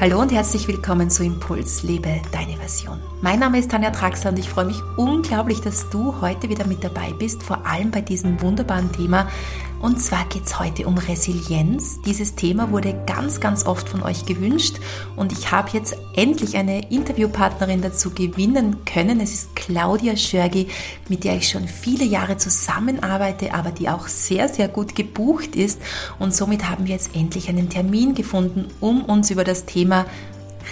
Hallo und herzlich willkommen zu Impuls, lebe deine Version. Mein Name ist Tanja Traxler und ich freue mich unglaublich, dass du heute wieder mit dabei bist, vor allem bei diesem wunderbaren Thema. Und zwar geht es heute um Resilienz. Dieses Thema wurde ganz, ganz oft von euch gewünscht und ich habe jetzt endlich eine Interviewpartnerin dazu gewinnen können. Es ist Claudia Schörgi, mit der ich schon viele Jahre zusammenarbeite, aber die auch sehr, sehr gut gebucht ist. Und somit haben wir jetzt endlich einen Termin gefunden, um uns über das Thema Thema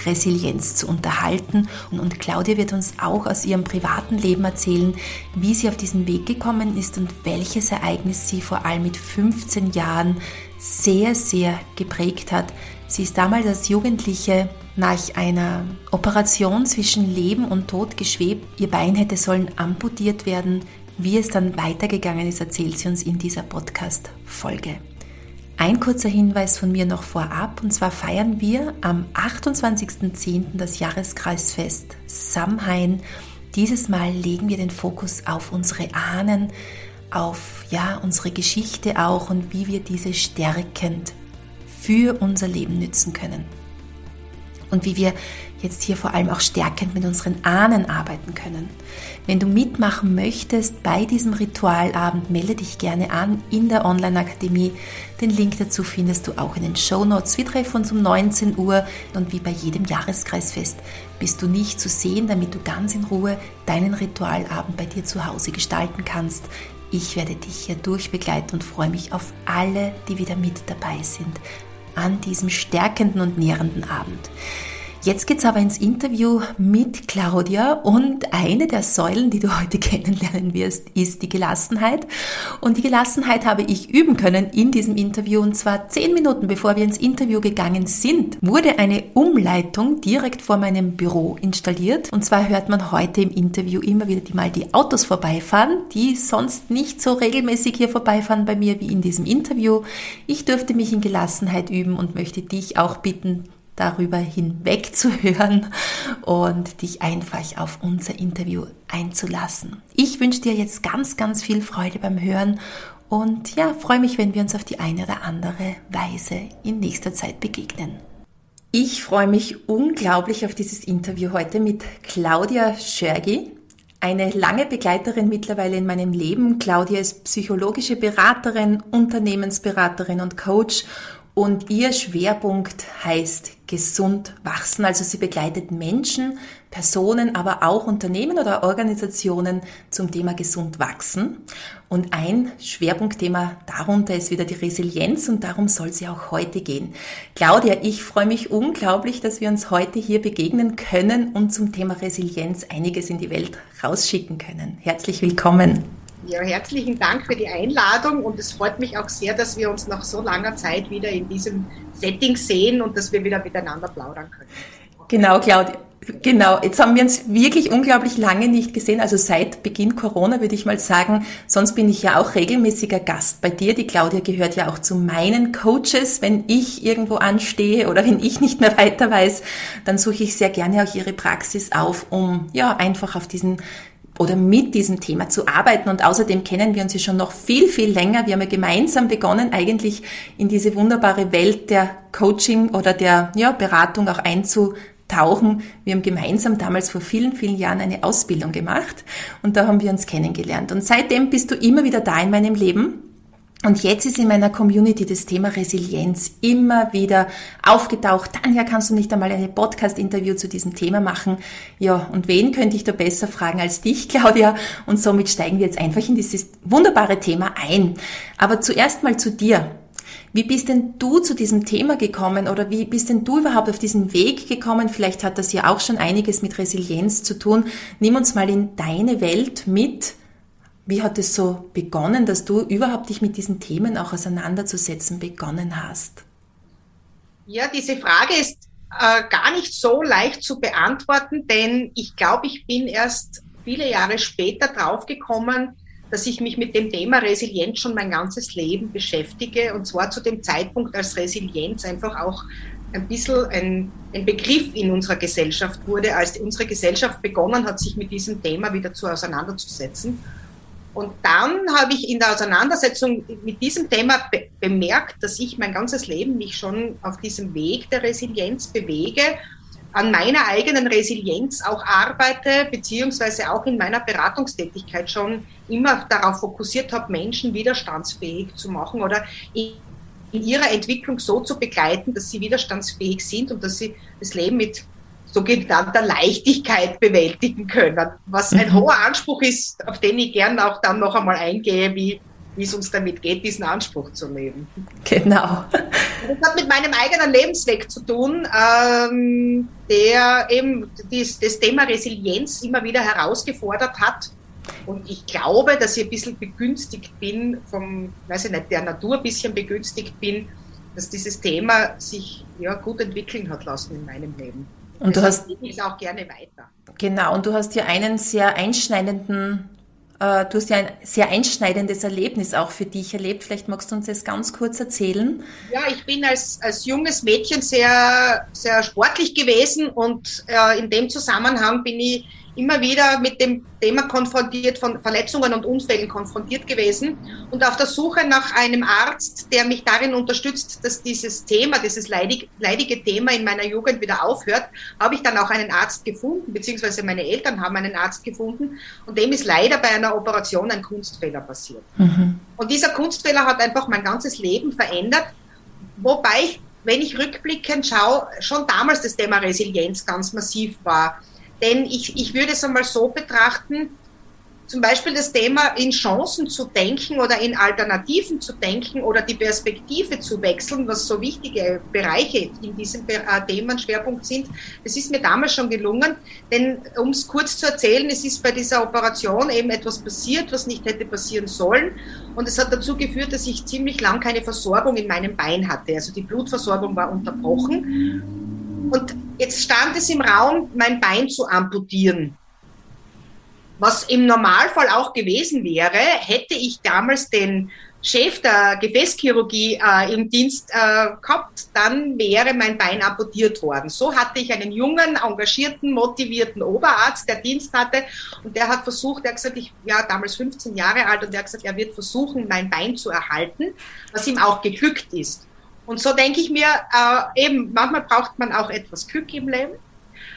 Resilienz zu unterhalten. Und Claudia wird uns auch aus ihrem privaten Leben erzählen, wie sie auf diesen Weg gekommen ist und welches Ereignis sie vor allem mit 15 Jahren sehr, sehr geprägt hat. Sie ist damals als Jugendliche nach einer Operation zwischen Leben und Tod geschwebt. Ihr Bein hätte sollen amputiert werden. Wie es dann weitergegangen ist, erzählt sie uns in dieser Podcast-Folge. Ein kurzer Hinweis von mir noch vorab, und zwar feiern wir am 28.10. das Jahreskreisfest Samhain. Dieses Mal legen wir den Fokus auf unsere Ahnen, auf ja, unsere Geschichte auch und wie wir diese stärkend für unser Leben nützen können. Und wie wir jetzt hier vor allem auch stärkend mit unseren Ahnen arbeiten können. Wenn du mitmachen möchtest bei diesem Ritualabend, melde dich gerne an in der Online-Akademie. Den Link dazu findest du auch in den Show Notes. Wir treffen uns um 19 Uhr und wie bei jedem Jahreskreisfest bist du nicht zu sehen, damit du ganz in Ruhe deinen Ritualabend bei dir zu Hause gestalten kannst. Ich werde dich hier durchbegleiten und freue mich auf alle, die wieder mit dabei sind an diesem stärkenden und nährenden Abend. Jetzt geht's aber ins Interview mit Claudia und eine der Säulen, die du heute kennenlernen wirst, ist die Gelassenheit. Und die Gelassenheit habe ich üben können in diesem Interview und zwar zehn Minuten bevor wir ins Interview gegangen sind, wurde eine Umleitung direkt vor meinem Büro installiert. Und zwar hört man heute im Interview immer wieder die mal die Autos vorbeifahren, die sonst nicht so regelmäßig hier vorbeifahren bei mir wie in diesem Interview. Ich dürfte mich in Gelassenheit üben und möchte dich auch bitten, darüber hinweg zu hören und dich einfach auf unser Interview einzulassen. Ich wünsche dir jetzt ganz, ganz viel Freude beim Hören und ja, freue mich, wenn wir uns auf die eine oder andere Weise in nächster Zeit begegnen. Ich freue mich unglaublich auf dieses Interview heute mit Claudia Schergi, eine lange Begleiterin mittlerweile in meinem Leben. Claudia ist psychologische Beraterin, Unternehmensberaterin und Coach und ihr Schwerpunkt heißt gesund wachsen. Also sie begleitet Menschen, Personen, aber auch Unternehmen oder Organisationen zum Thema gesund wachsen. Und ein Schwerpunktthema darunter ist wieder die Resilienz und darum soll sie auch heute gehen. Claudia, ich freue mich unglaublich, dass wir uns heute hier begegnen können und zum Thema Resilienz einiges in die Welt rausschicken können. Herzlich willkommen. Ja, herzlichen Dank für die Einladung und es freut mich auch sehr, dass wir uns nach so langer Zeit wieder in diesem Setting sehen und dass wir wieder miteinander plaudern können. Genau, Claudia. Genau, jetzt haben wir uns wirklich unglaublich lange nicht gesehen, also seit Beginn Corona würde ich mal sagen. Sonst bin ich ja auch regelmäßiger Gast bei dir. Die Claudia gehört ja auch zu meinen Coaches. Wenn ich irgendwo anstehe oder wenn ich nicht mehr weiter weiß, dann suche ich sehr gerne auch ihre Praxis auf, um ja einfach auf diesen oder mit diesem Thema zu arbeiten. Und außerdem kennen wir uns ja schon noch viel, viel länger. Wir haben ja gemeinsam begonnen, eigentlich in diese wunderbare Welt der Coaching oder der ja, Beratung auch einzutauchen. Wir haben gemeinsam damals vor vielen, vielen Jahren eine Ausbildung gemacht und da haben wir uns kennengelernt. Und seitdem bist du immer wieder da in meinem Leben und jetzt ist in meiner Community das Thema Resilienz immer wieder aufgetaucht. Tanja, kannst du nicht einmal eine Podcast-Interview zu diesem Thema machen? Ja, und wen könnte ich da besser fragen als dich, Claudia? Und somit steigen wir jetzt einfach in dieses wunderbare Thema ein. Aber zuerst mal zu dir. Wie bist denn du zu diesem Thema gekommen oder wie bist denn du überhaupt auf diesen Weg gekommen? Vielleicht hat das ja auch schon einiges mit Resilienz zu tun. Nimm uns mal in deine Welt mit wie hat es so begonnen, dass du überhaupt dich mit diesen Themen auch auseinanderzusetzen begonnen hast? Ja, diese Frage ist äh, gar nicht so leicht zu beantworten, denn ich glaube, ich bin erst viele Jahre später draufgekommen, dass ich mich mit dem Thema Resilienz schon mein ganzes Leben beschäftige. Und zwar zu dem Zeitpunkt, als Resilienz einfach auch ein bisschen ein, ein, Begriff in unserer Gesellschaft wurde, als unsere Gesellschaft begonnen hat, sich mit diesem Thema wieder zu auseinanderzusetzen. Und dann habe ich in der Auseinandersetzung mit diesem Thema be bemerkt, dass ich mein ganzes Leben mich schon auf diesem Weg der Resilienz bewege, an meiner eigenen Resilienz auch arbeite, beziehungsweise auch in meiner Beratungstätigkeit schon immer darauf fokussiert habe, Menschen widerstandsfähig zu machen oder in ihrer Entwicklung so zu begleiten, dass sie widerstandsfähig sind und dass sie das Leben mit sogenannter Leichtigkeit bewältigen können, was ein mhm. hoher Anspruch ist, auf den ich gern auch dann noch einmal eingehe, wie, wie es uns damit geht, diesen Anspruch zu leben. Genau. Das hat mit meinem eigenen Lebensweg zu tun, ähm, der eben dies, das Thema Resilienz immer wieder herausgefordert hat. Und ich glaube, dass ich ein bisschen begünstigt bin, vom, weiß ich nicht, der Natur ein bisschen begünstigt bin, dass dieses Thema sich ja, gut entwickeln hat lassen in meinem Leben. Und du hast ich auch gerne weiter. Genau, und du hast ja einen sehr einschneidenden, äh, du hast ja ein sehr einschneidendes Erlebnis auch für dich erlebt. Vielleicht magst du uns das ganz kurz erzählen. Ja, ich bin als, als junges Mädchen sehr, sehr sportlich gewesen und äh, in dem Zusammenhang bin ich immer wieder mit dem Thema konfrontiert, von Verletzungen und Unfällen konfrontiert gewesen und auf der Suche nach einem Arzt, der mich darin unterstützt, dass dieses Thema, dieses leidig, leidige Thema in meiner Jugend wieder aufhört, habe ich dann auch einen Arzt gefunden, beziehungsweise meine Eltern haben einen Arzt gefunden und dem ist leider bei einer Operation ein Kunstfehler passiert. Mhm. Und dieser Kunstfehler hat einfach mein ganzes Leben verändert, wobei ich, wenn ich rückblickend schaue, schon damals das Thema Resilienz ganz massiv war denn ich, ich würde es einmal so betrachten, zum Beispiel das Thema in Chancen zu denken oder in Alternativen zu denken oder die Perspektive zu wechseln, was so wichtige Bereiche in diesem äh, Themenschwerpunkt sind, das ist mir damals schon gelungen. Denn um es kurz zu erzählen, es ist bei dieser Operation eben etwas passiert, was nicht hätte passieren sollen. Und es hat dazu geführt, dass ich ziemlich lang keine Versorgung in meinem Bein hatte. Also die Blutversorgung war unterbrochen. Und jetzt stand es im Raum, mein Bein zu amputieren. Was im Normalfall auch gewesen wäre, hätte ich damals den Chef der Gefäßchirurgie äh, im Dienst äh, gehabt, dann wäre mein Bein amputiert worden. So hatte ich einen jungen, engagierten, motivierten Oberarzt, der Dienst hatte und der hat versucht, der hat gesagt, ich war damals 15 Jahre alt und der hat gesagt, er wird versuchen, mein Bein zu erhalten, was ihm auch geglückt ist. Und so denke ich mir, äh, eben, manchmal braucht man auch etwas Glück im Leben,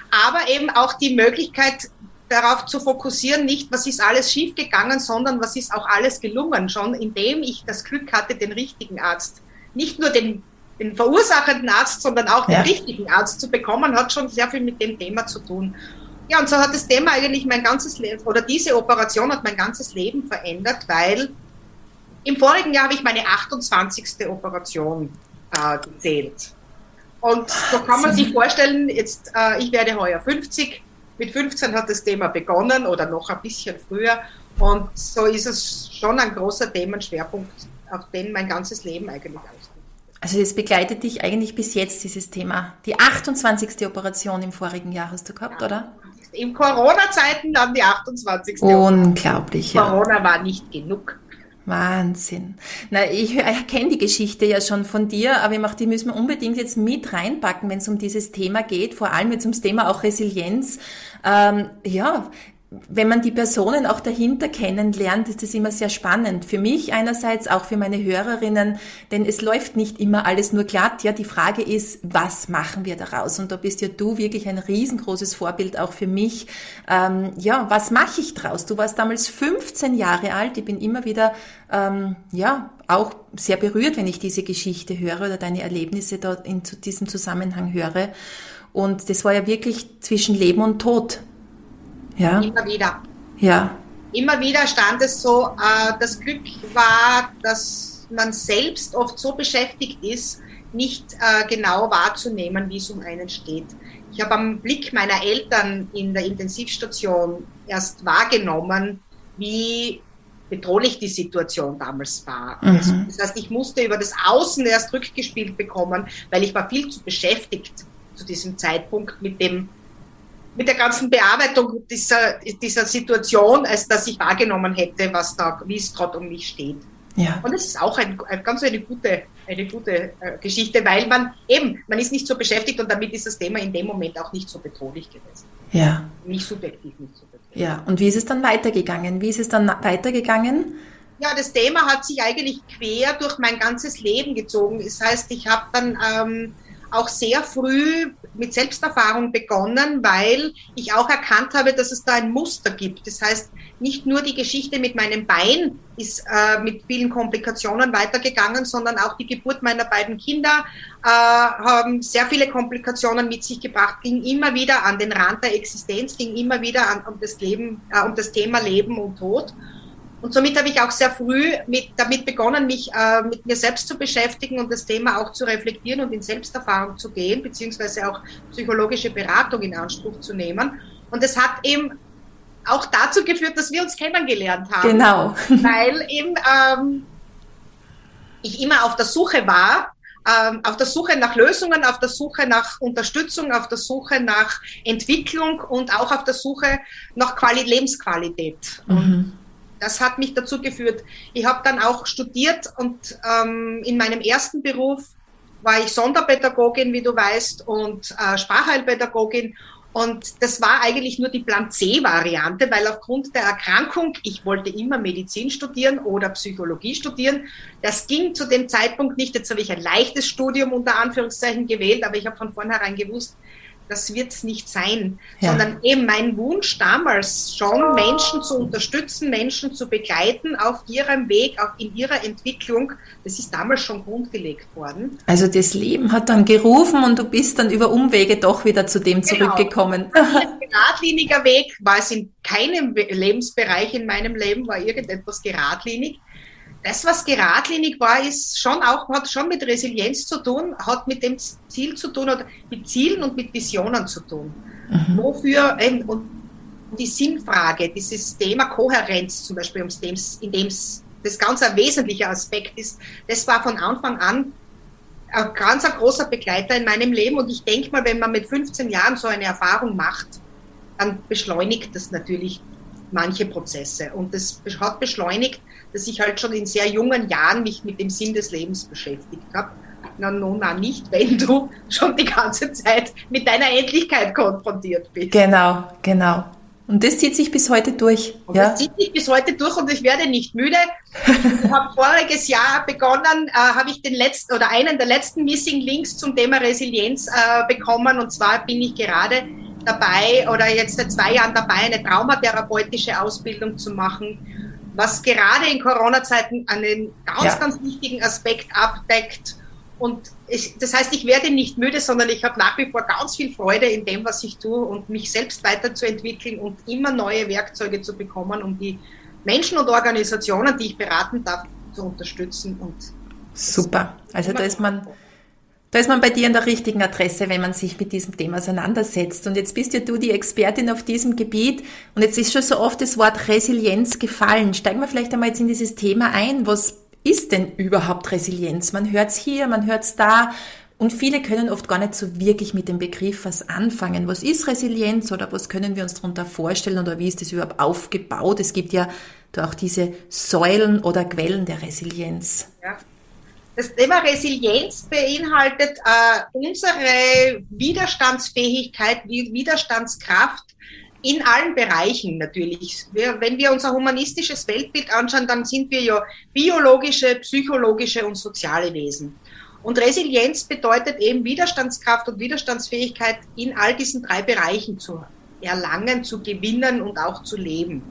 aber eben auch die Möglichkeit, darauf zu fokussieren, nicht was ist alles schiefgegangen, sondern was ist auch alles gelungen, schon indem ich das Glück hatte, den richtigen Arzt, nicht nur den, den verursachenden Arzt, sondern auch ja. den richtigen Arzt zu bekommen, hat schon sehr viel mit dem Thema zu tun. Ja, und so hat das Thema eigentlich mein ganzes Leben, oder diese Operation hat mein ganzes Leben verändert, weil im vorigen Jahr habe ich meine 28. Operation äh, gezählt. Und so kann man sich vorstellen, jetzt, äh, ich werde heuer 50, mit 15 hat das Thema begonnen oder noch ein bisschen früher. Und so ist es schon ein großer Themenschwerpunkt, auf den mein ganzes Leben eigentlich ausgeht. Also das begleitet dich eigentlich bis jetzt, dieses Thema. Die 28. Operation im vorigen Jahr hast du gehabt, ja. oder? In Corona-Zeiten dann die 28. Unglaublich, ja. Corona war nicht genug. Wahnsinn. Na, ich, kenne die Geschichte ja schon von dir, aber ich mache, die müssen wir unbedingt jetzt mit reinpacken, wenn es um dieses Thema geht, vor allem jetzt ums Thema auch Resilienz. Ähm, ja, wenn man die Personen auch dahinter kennenlernt, ist das immer sehr spannend. Für mich einerseits, auch für meine Hörerinnen, denn es läuft nicht immer alles nur glatt. Ja, die Frage ist, was machen wir daraus? Und da bist ja du wirklich ein riesengroßes Vorbild auch für mich. Ähm, ja, was mache ich draus? Du warst damals 15 Jahre alt. Ich bin immer wieder, ähm, ja, auch sehr berührt, wenn ich diese Geschichte höre oder deine Erlebnisse dort in diesem Zusammenhang höre. Und das war ja wirklich zwischen Leben und Tod ja. Immer wieder. Ja. Immer wieder stand es so, äh, das Glück war, dass man selbst oft so beschäftigt ist, nicht äh, genau wahrzunehmen, wie es um einen steht. Ich habe am Blick meiner Eltern in der Intensivstation erst wahrgenommen, wie bedrohlich die Situation damals war. Mhm. Also, das heißt, ich musste über das Außen erst rückgespielt bekommen, weil ich war viel zu beschäftigt zu diesem Zeitpunkt mit dem mit der ganzen Bearbeitung dieser, dieser Situation, als dass ich wahrgenommen hätte, was da, wie es gerade um mich steht. Ja. Und es ist auch ein, ein, ganz eine gute, eine gute äh, Geschichte, weil man eben, man ist nicht so beschäftigt und damit ist das Thema in dem Moment auch nicht so bedrohlich gewesen. Ja. Nicht subjektiv, nicht so bedrohlich. Ja, und wie ist es dann weitergegangen? Wie ist es dann weitergegangen? Ja, das Thema hat sich eigentlich quer durch mein ganzes Leben gezogen. Das heißt, ich habe dann ähm, auch sehr früh mit Selbsterfahrung begonnen, weil ich auch erkannt habe, dass es da ein Muster gibt. Das heißt, nicht nur die Geschichte mit meinem Bein ist äh, mit vielen Komplikationen weitergegangen, sondern auch die Geburt meiner beiden Kinder äh, haben sehr viele Komplikationen mit sich gebracht, ging immer wieder an den Rand der Existenz, ging immer wieder an, um das Leben, äh, um das Thema Leben und Tod. Und somit habe ich auch sehr früh mit, damit begonnen, mich äh, mit mir selbst zu beschäftigen und das Thema auch zu reflektieren und in Selbsterfahrung zu gehen, beziehungsweise auch psychologische Beratung in Anspruch zu nehmen. Und es hat eben auch dazu geführt, dass wir uns kennengelernt haben. Genau. Weil eben ähm, ich immer auf der Suche war, ähm, auf der Suche nach Lösungen, auf der Suche nach Unterstützung, auf der Suche nach Entwicklung und auch auf der Suche nach Quali Lebensqualität. Mhm das hat mich dazu geführt. Ich habe dann auch studiert und ähm, in meinem ersten Beruf war ich Sonderpädagogin, wie du weißt, und äh, Sprachheilpädagogin. Und das war eigentlich nur die Plan C-Variante, weil aufgrund der Erkrankung, ich wollte immer Medizin studieren oder Psychologie studieren. Das ging zu dem Zeitpunkt nicht. Jetzt habe ich ein leichtes Studium unter Anführungszeichen gewählt, aber ich habe von vornherein gewusst, das wird es nicht sein, ja. sondern eben mein Wunsch damals schon, Menschen zu unterstützen, Menschen zu begleiten auf ihrem Weg, auch in ihrer Entwicklung, das ist damals schon grundgelegt worden. Also das Leben hat dann gerufen und du bist dann über Umwege doch wieder zu dem genau. zurückgekommen. Ein geradliniger Weg war es in keinem Lebensbereich in meinem Leben, war irgendetwas geradlinig das, was geradlinig war, ist schon auch, hat schon mit Resilienz zu tun, hat mit dem Ziel zu tun oder mit Zielen und mit Visionen zu tun. Mhm. Wofür, ähm, und die Sinnfrage, dieses Thema Kohärenz zum Beispiel, in dem es das ganz ein wesentlicher Aspekt ist, das war von Anfang an ein ganz ein großer Begleiter in meinem Leben. Und ich denke mal, wenn man mit 15 Jahren so eine Erfahrung macht, dann beschleunigt das natürlich manche Prozesse. Und das hat beschleunigt, dass ich halt schon in sehr jungen Jahren mich mit dem Sinn des Lebens beschäftigt habe. Na, no, na, nicht, wenn du schon die ganze Zeit mit deiner Endlichkeit konfrontiert bist. Genau, genau. Und das zieht sich bis heute durch. Und ja? Das zieht sich bis heute durch und ich werde nicht müde. Ich habe voriges Jahr begonnen, äh, habe ich den letzten oder einen der letzten Missing Links zum Thema Resilienz äh, bekommen. Und zwar bin ich gerade dabei oder jetzt seit zwei Jahren dabei, eine traumatherapeutische Ausbildung zu machen, was gerade in Corona-Zeiten einen ganz, ja. ganz wichtigen Aspekt abdeckt. Und ich, das heißt, ich werde nicht müde, sondern ich habe nach wie vor ganz viel Freude in dem, was ich tue und mich selbst weiterzuentwickeln und immer neue Werkzeuge zu bekommen, um die Menschen und Organisationen, die ich beraten darf, zu unterstützen. Und Super. Also da ist man da ist man bei dir an der richtigen Adresse, wenn man sich mit diesem Thema auseinandersetzt. Und jetzt bist ja du die Expertin auf diesem Gebiet. Und jetzt ist schon so oft das Wort Resilienz gefallen. Steigen wir vielleicht einmal jetzt in dieses Thema ein. Was ist denn überhaupt Resilienz? Man hört es hier, man hört es da. Und viele können oft gar nicht so wirklich mit dem Begriff was anfangen. Was ist Resilienz oder was können wir uns darunter vorstellen oder wie ist das überhaupt aufgebaut? Es gibt ja da auch diese Säulen oder Quellen der Resilienz. Ja. Das Thema Resilienz beinhaltet äh, unsere Widerstandsfähigkeit, Widerstandskraft in allen Bereichen natürlich. Wir, wenn wir unser humanistisches Weltbild anschauen, dann sind wir ja biologische, psychologische und soziale Wesen. Und Resilienz bedeutet eben Widerstandskraft und Widerstandsfähigkeit in all diesen drei Bereichen zu erlangen, zu gewinnen und auch zu leben.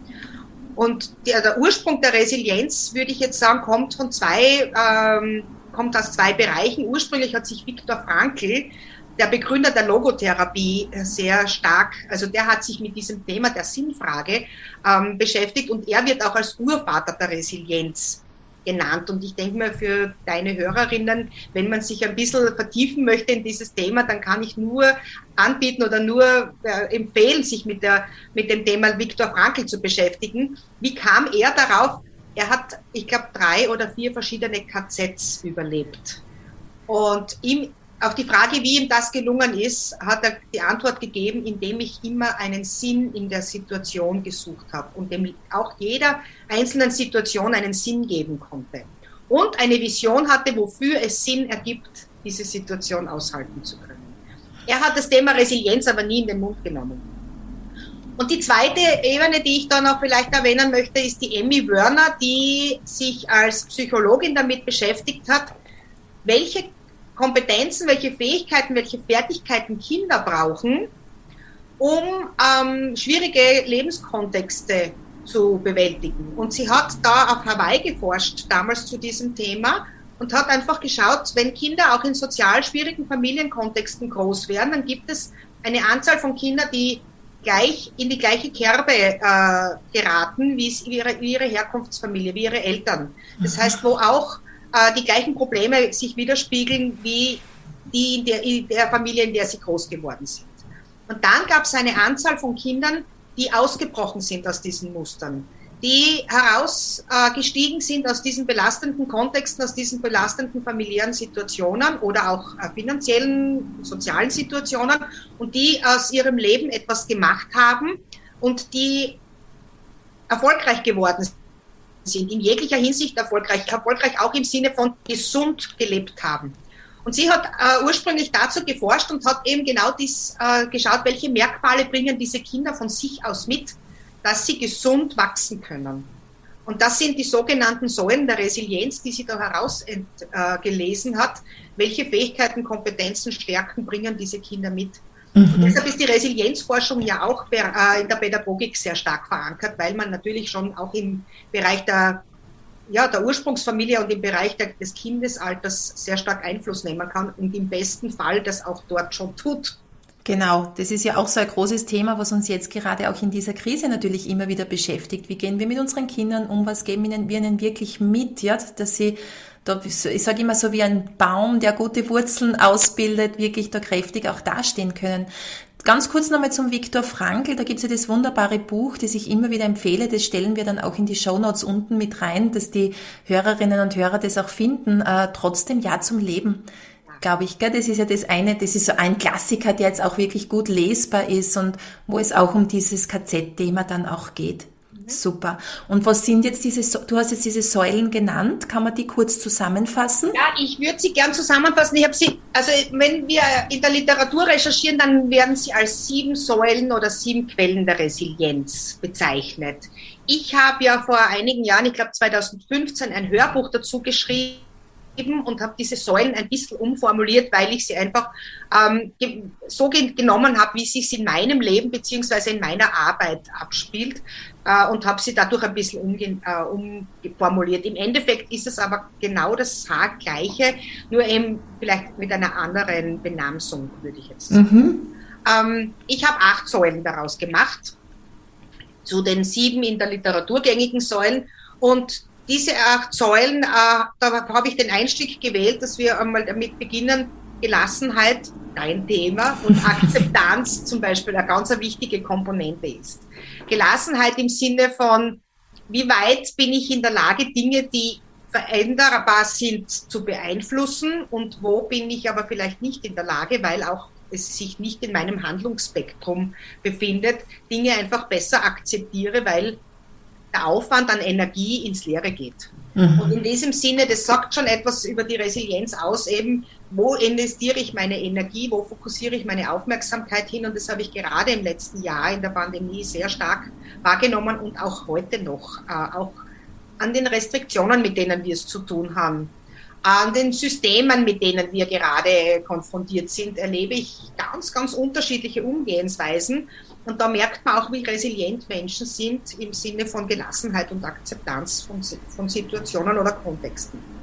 Und der, der Ursprung der Resilienz, würde ich jetzt sagen, kommt von zwei, ähm, kommt aus zwei Bereichen. Ursprünglich hat sich Viktor Frankl, der Begründer der Logotherapie, sehr stark, also der hat sich mit diesem Thema der Sinnfrage ähm, beschäftigt und er wird auch als Urvater der Resilienz genannt. Und ich denke mal, für deine Hörerinnen, wenn man sich ein bisschen vertiefen möchte in dieses Thema, dann kann ich nur anbieten oder nur äh, empfehlen, sich mit, der, mit dem Thema Viktor Frankl zu beschäftigen. Wie kam er darauf? Er hat, ich glaube, drei oder vier verschiedene KZs überlebt. Und ihm auf die Frage, wie ihm das gelungen ist, hat er die Antwort gegeben, indem ich immer einen Sinn in der Situation gesucht habe und dem auch jeder einzelnen Situation einen Sinn geben konnte. Und eine Vision hatte, wofür es Sinn ergibt, diese Situation aushalten zu können. Er hat das Thema Resilienz aber nie in den Mund genommen. Und die zweite Ebene, die ich da noch vielleicht erwähnen möchte, ist die Emmy Werner, die sich als Psychologin damit beschäftigt hat, welche Kompetenzen, welche Fähigkeiten, welche Fertigkeiten Kinder brauchen, um ähm, schwierige Lebenskontexte zu bewältigen. Und sie hat da auf Hawaii geforscht, damals zu diesem Thema, und hat einfach geschaut, wenn Kinder auch in sozial schwierigen Familienkontexten groß werden, dann gibt es eine Anzahl von Kindern, die gleich in die gleiche Kerbe äh, geraten, wie ihre, ihre Herkunftsfamilie, wie ihre Eltern. Das mhm. heißt, wo auch äh, die gleichen Probleme sich widerspiegeln wie die in der, in der Familie, in der sie groß geworden sind. Und dann gab es eine Anzahl von Kindern, die ausgebrochen sind aus diesen Mustern, die herausgestiegen sind aus diesen belastenden Kontexten, aus diesen belastenden familiären Situationen oder auch äh, finanziellen, sozialen Situationen und die aus ihrem Leben etwas gemacht haben und die erfolgreich geworden sind in jeglicher Hinsicht erfolgreich, erfolgreich auch im Sinne von gesund gelebt haben. Und sie hat äh, ursprünglich dazu geforscht und hat eben genau dies äh, geschaut, welche Merkmale bringen diese Kinder von sich aus mit, dass sie gesund wachsen können. Und das sind die sogenannten Säulen der Resilienz, die sie da herausgelesen äh, hat. Welche Fähigkeiten, Kompetenzen, Stärken bringen diese Kinder mit? Mhm. Deshalb ist die Resilienzforschung ja auch äh, in der Pädagogik sehr stark verankert, weil man natürlich schon auch im Bereich der, ja, der Ursprungsfamilie und im Bereich der, des Kindesalters sehr stark Einfluss nehmen kann und im besten Fall das auch dort schon tut. Genau, das ist ja auch so ein großes Thema, was uns jetzt gerade auch in dieser Krise natürlich immer wieder beschäftigt. Wie gehen wir mit unseren Kindern um? Was geben wir ihnen wirklich mit, ja, dass sie ich sage immer so wie ein Baum, der gute Wurzeln ausbildet, wirklich da kräftig auch dastehen können. Ganz kurz nochmal zum Viktor Frankl, da gibt's ja das wunderbare Buch, das ich immer wieder empfehle, das stellen wir dann auch in die Show Notes unten mit rein, dass die Hörerinnen und Hörer das auch finden. Äh, trotzdem Ja zum Leben, glaube ich. Gell? Das ist ja das eine, das ist so ein Klassiker, der jetzt auch wirklich gut lesbar ist und wo es auch um dieses KZ-Thema dann auch geht. Super. Und was sind jetzt diese, du hast jetzt diese Säulen genannt, kann man die kurz zusammenfassen? Ja, ich würde sie gern zusammenfassen. Ich habe sie, also wenn wir in der Literatur recherchieren, dann werden sie als sieben Säulen oder sieben Quellen der Resilienz bezeichnet. Ich habe ja vor einigen Jahren, ich glaube 2015, ein Hörbuch dazu geschrieben und habe diese Säulen ein bisschen umformuliert, weil ich sie einfach ähm, so genommen habe, wie sie es in meinem Leben beziehungsweise in meiner Arbeit abspielt und habe sie dadurch ein bisschen äh, umformuliert. Im Endeffekt ist es aber genau das Gleiche, nur eben vielleicht mit einer anderen Benamsung, würde ich jetzt sagen. Mhm. Ähm, ich habe acht Säulen daraus gemacht, zu den sieben in der Literatur gängigen Säulen und diese acht Säulen, äh, da habe ich den Einstieg gewählt, dass wir einmal damit beginnen, Gelassenheit, dein Thema, und Akzeptanz zum Beispiel eine ganz wichtige Komponente ist. Gelassenheit im Sinne von, wie weit bin ich in der Lage, Dinge, die veränderbar sind, zu beeinflussen und wo bin ich aber vielleicht nicht in der Lage, weil auch es sich nicht in meinem Handlungsspektrum befindet, Dinge einfach besser akzeptiere, weil der Aufwand an Energie ins Leere geht. Mhm. Und in diesem Sinne, das sagt schon etwas über die Resilienz aus, eben, wo investiere ich meine Energie, wo fokussiere ich meine Aufmerksamkeit hin. Und das habe ich gerade im letzten Jahr in der Pandemie sehr stark wahrgenommen und auch heute noch, äh, auch an den Restriktionen, mit denen wir es zu tun haben, an den Systemen, mit denen wir gerade konfrontiert sind, erlebe ich ganz, ganz unterschiedliche Umgehensweisen. Und da merkt man auch, wie resilient Menschen sind im Sinne von Gelassenheit und Akzeptanz von, von Situationen oder Kontexten.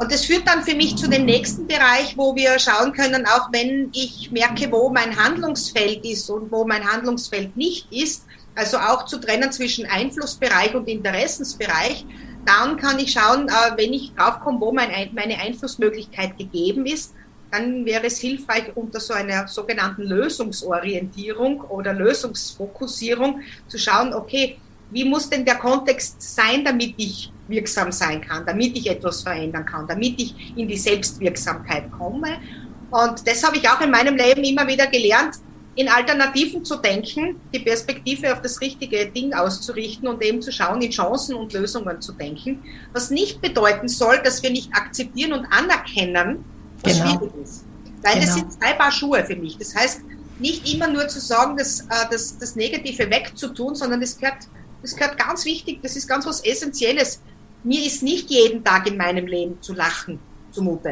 Und das führt dann für mich zu dem nächsten Bereich, wo wir schauen können, auch wenn ich merke, wo mein Handlungsfeld ist und wo mein Handlungsfeld nicht ist, also auch zu trennen zwischen Einflussbereich und Interessensbereich, dann kann ich schauen, äh, wenn ich draufkomme, wo meine Einflussmöglichkeit gegeben ist, dann wäre es hilfreich, unter so einer sogenannten Lösungsorientierung oder Lösungsfokussierung zu schauen, okay, wie muss denn der Kontext sein, damit ich wirksam sein kann, damit ich etwas verändern kann, damit ich in die Selbstwirksamkeit komme. Und das habe ich auch in meinem Leben immer wieder gelernt, in Alternativen zu denken, die Perspektive auf das richtige Ding auszurichten und eben zu schauen, in Chancen und Lösungen zu denken. Was nicht bedeuten soll, dass wir nicht akzeptieren und anerkennen, was genau. schwierig ist. Weil genau. das sind zwei Paar Schuhe für mich. Das heißt, nicht immer nur zu sagen, dass, äh, das, das Negative wegzutun, sondern das gehört, das gehört ganz wichtig, das ist ganz was Essentielles. Mir ist nicht jeden Tag in meinem Leben zu lachen zumute.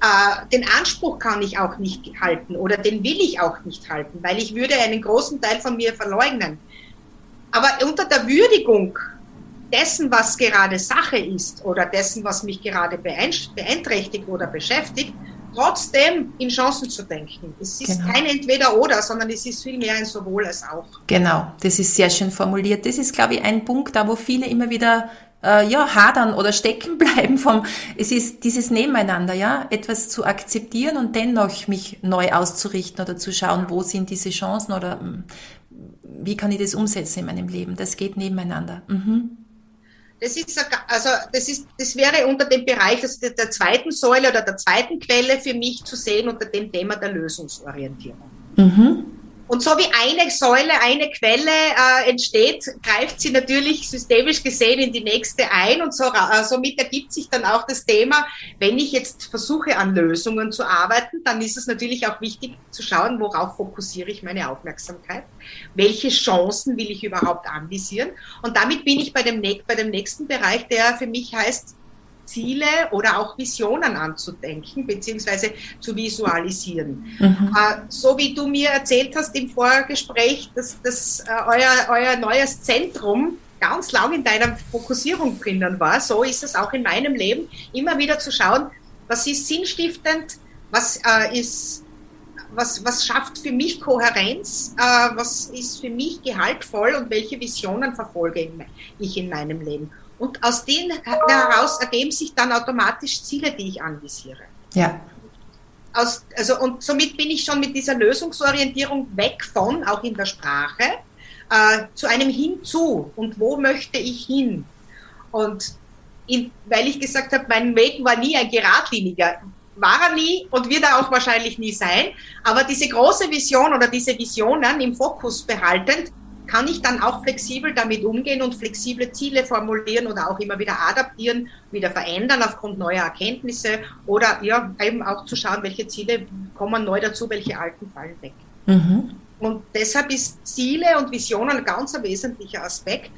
Äh, den Anspruch kann ich auch nicht halten oder den will ich auch nicht halten, weil ich würde einen großen Teil von mir verleugnen. Aber unter der Würdigung dessen, was gerade Sache ist oder dessen, was mich gerade beeinträchtigt oder beschäftigt, trotzdem in Chancen zu denken. Es ist genau. kein Entweder-Oder, sondern es ist vielmehr ein Sowohl als auch. Genau, das ist sehr schön formuliert. Das ist, glaube ich, ein Punkt, da wo viele immer wieder äh, ja, hadern oder stecken bleiben vom, es ist dieses Nebeneinander, ja, etwas zu akzeptieren und dennoch mich neu auszurichten oder zu schauen, wo sind diese Chancen oder hm, wie kann ich das umsetzen in meinem Leben. Das geht nebeneinander. Mhm. Das ist, also das ist, das wäre unter dem Bereich also der, der zweiten Säule oder der zweiten Quelle für mich zu sehen unter dem Thema der Lösungsorientierung. Mhm. Und so wie eine Säule, eine Quelle äh, entsteht, greift sie natürlich systemisch gesehen in die nächste ein. Und so, äh, somit ergibt sich dann auch das Thema, wenn ich jetzt versuche an Lösungen zu arbeiten, dann ist es natürlich auch wichtig zu schauen, worauf fokussiere ich meine Aufmerksamkeit, welche Chancen will ich überhaupt anvisieren? Und damit bin ich bei dem, bei dem nächsten Bereich, der für mich heißt, Ziele oder auch Visionen anzudenken beziehungsweise zu visualisieren. Mhm. Äh, so wie du mir erzählt hast im Vorgespräch, dass, dass äh, euer, euer neues Zentrum ganz lang in deiner Fokussierung drinnen war, so ist es auch in meinem Leben, immer wieder zu schauen, was ist sinnstiftend, was äh, ist was, was schafft für mich Kohärenz, äh, was ist für mich gehaltvoll und welche Visionen verfolge ich in meinem Leben. Und aus denen heraus ergeben sich dann automatisch Ziele, die ich anvisiere. Ja. Aus, also, und somit bin ich schon mit dieser Lösungsorientierung weg von, auch in der Sprache, äh, zu einem Hinzu. Und wo möchte ich hin? Und in, weil ich gesagt habe, mein Weg war nie ein geradliniger. War er nie und wird er auch wahrscheinlich nie sein. Aber diese große Vision oder diese Visionen im Fokus behaltend, kann ich dann auch flexibel damit umgehen und flexible Ziele formulieren oder auch immer wieder adaptieren, wieder verändern aufgrund neuer Erkenntnisse oder ja, eben auch zu schauen, welche Ziele kommen neu dazu, welche alten fallen weg. Mhm. Und deshalb ist Ziele und Visionen ein ganz wesentlicher Aspekt.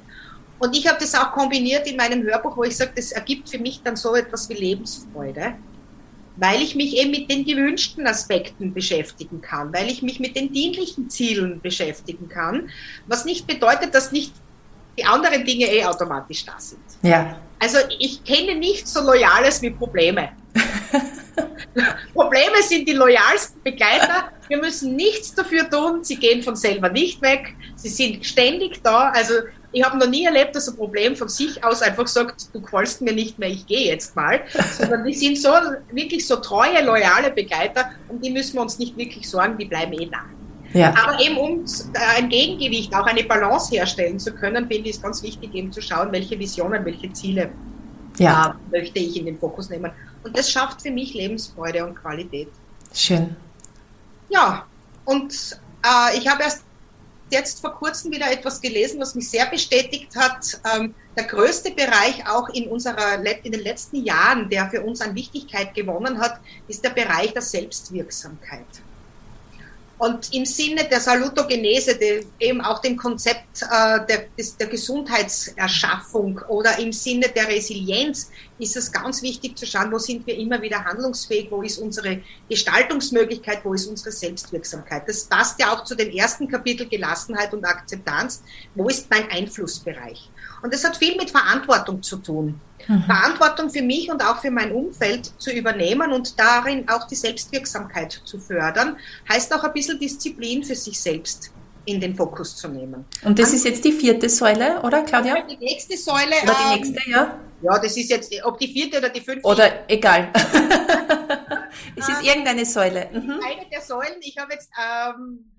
Und ich habe das auch kombiniert in meinem Hörbuch, wo ich sage, das ergibt für mich dann so etwas wie Lebensfreude weil ich mich eben mit den gewünschten Aspekten beschäftigen kann, weil ich mich mit den dienlichen Zielen beschäftigen kann, was nicht bedeutet, dass nicht die anderen Dinge eh automatisch da sind. Ja. Also ich kenne nichts so Loyales wie Probleme. Probleme sind die loyalsten Begleiter. Wir müssen nichts dafür tun. Sie gehen von selber nicht weg. Sie sind ständig da. Also ich habe noch nie erlebt, dass ein Problem von sich aus einfach sagt, du gefällst mir nicht mehr, ich gehe jetzt mal. Sondern die sind so wirklich so treue, loyale Begleiter und die müssen wir uns nicht wirklich sorgen, die bleiben eh da. Ja. Aber eben um ein Gegengewicht, auch eine Balance herstellen zu können, finde ich es ganz wichtig, eben zu schauen, welche Visionen, welche Ziele ja. äh, möchte ich in den Fokus nehmen. Und das schafft für mich Lebensfreude und Qualität. Schön. Ja, und äh, ich habe erst jetzt vor kurzem wieder etwas gelesen, was mich sehr bestätigt hat. Ähm, der größte Bereich auch in unserer, in den letzten Jahren, der für uns an Wichtigkeit gewonnen hat, ist der Bereich der Selbstwirksamkeit. Und im Sinne der Salutogenese, de, eben auch dem Konzept äh, der, des, der Gesundheitserschaffung oder im Sinne der Resilienz ist es ganz wichtig zu schauen, wo sind wir immer wieder handlungsfähig, wo ist unsere Gestaltungsmöglichkeit, wo ist unsere Selbstwirksamkeit. Das passt ja auch zu dem ersten Kapitel Gelassenheit und Akzeptanz. Wo ist mein Einflussbereich? Und das hat viel mit Verantwortung zu tun. Mhm. Verantwortung für mich und auch für mein Umfeld zu übernehmen und darin auch die Selbstwirksamkeit zu fördern, heißt auch ein bisschen Disziplin für sich selbst in den Fokus zu nehmen. Und das An ist jetzt die vierte Säule, oder Claudia? Die nächste Säule. Oder die ähm, nächste, ja? Ja, das ist jetzt, ob die vierte oder die fünfte. Oder egal. es ist irgendeine Säule. Mhm. Eine der Säulen, ich habe jetzt ähm,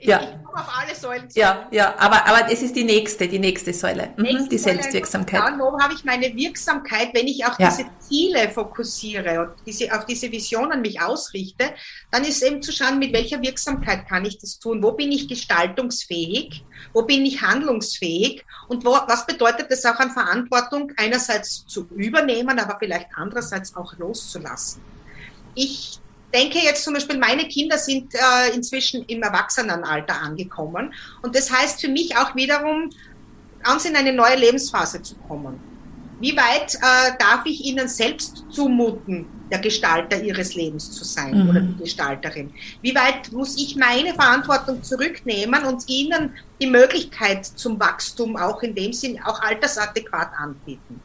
ja. Ich komme auf alle Säulen zu. Ja, ja, aber, aber es ist die nächste, die nächste Säule, mhm, nächste die Selbstwirksamkeit. Dann, wo habe ich meine Wirksamkeit, wenn ich auf ja. diese Ziele fokussiere und diese, auf diese Visionen mich ausrichte, dann ist eben zu schauen, mit welcher Wirksamkeit kann ich das tun? Wo bin ich gestaltungsfähig? Wo bin ich handlungsfähig? Und wo, was bedeutet das auch an Verantwortung einerseits zu übernehmen, aber vielleicht andererseits auch loszulassen? Ich denke jetzt zum Beispiel, meine Kinder sind äh, inzwischen im Erwachsenenalter angekommen. Und das heißt für mich auch wiederum, ganz in eine neue Lebensphase zu kommen. Wie weit äh, darf ich ihnen selbst zumuten, der Gestalter ihres Lebens zu sein mhm. oder die Gestalterin? Wie weit muss ich meine Verantwortung zurücknehmen und ihnen die Möglichkeit zum Wachstum auch in dem Sinn auch altersadäquat anbieten?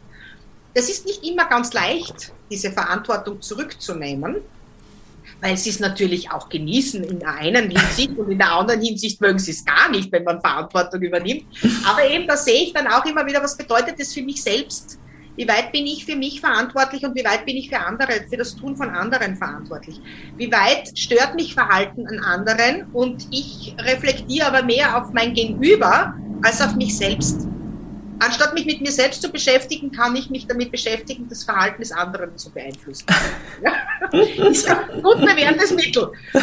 Das ist nicht immer ganz leicht, diese Verantwortung zurückzunehmen weil sie es natürlich auch genießen in der einen Hinsicht und in der anderen Hinsicht mögen sie es gar nicht, wenn man Verantwortung übernimmt. Aber eben, da sehe ich dann auch immer wieder, was bedeutet das für mich selbst? Wie weit bin ich für mich verantwortlich und wie weit bin ich für andere, für das Tun von anderen verantwortlich? Wie weit stört mich Verhalten an anderen und ich reflektiere aber mehr auf mein Gegenüber als auf mich selbst? Anstatt mich mit mir selbst zu beschäftigen, kann ich mich damit beschäftigen, das Verhalten des anderen zu beeinflussen. Ist ein gut bewährtes Mittel.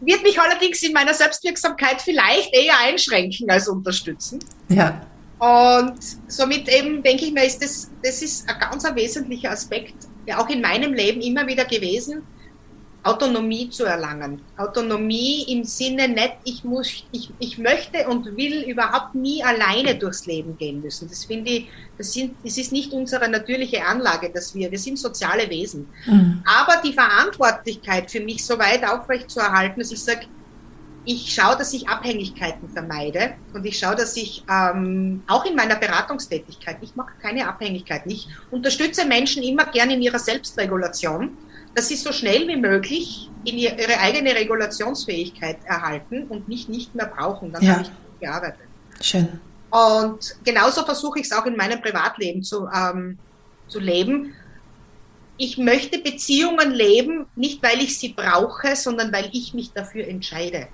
Wird mich allerdings in meiner Selbstwirksamkeit vielleicht eher einschränken als unterstützen. Ja. Und somit eben denke ich mir, ist das, das ist ein ganz wesentlicher Aspekt, der auch in meinem Leben immer wieder gewesen, Autonomie zu erlangen. Autonomie im Sinne nicht, ich muss, ich, ich möchte und will überhaupt nie alleine durchs Leben gehen müssen. Das finde ich, das, sind, das ist nicht unsere natürliche Anlage, dass wir, wir sind soziale Wesen. Mhm. Aber die Verantwortlichkeit für mich so weit aufrecht zu erhalten, dass ich sage, ich schaue, dass ich Abhängigkeiten vermeide und ich schaue, dass ich ähm, auch in meiner Beratungstätigkeit, ich mache keine Abhängigkeiten. Ich unterstütze Menschen immer gerne in ihrer Selbstregulation dass sie so schnell wie möglich in ihre eigene Regulationsfähigkeit erhalten und mich nicht mehr brauchen. Dann ja. habe ich gearbeitet. Schön. Und genauso versuche ich es auch in meinem Privatleben zu, ähm, zu leben. Ich möchte Beziehungen leben, nicht weil ich sie brauche, sondern weil ich mich dafür entscheide.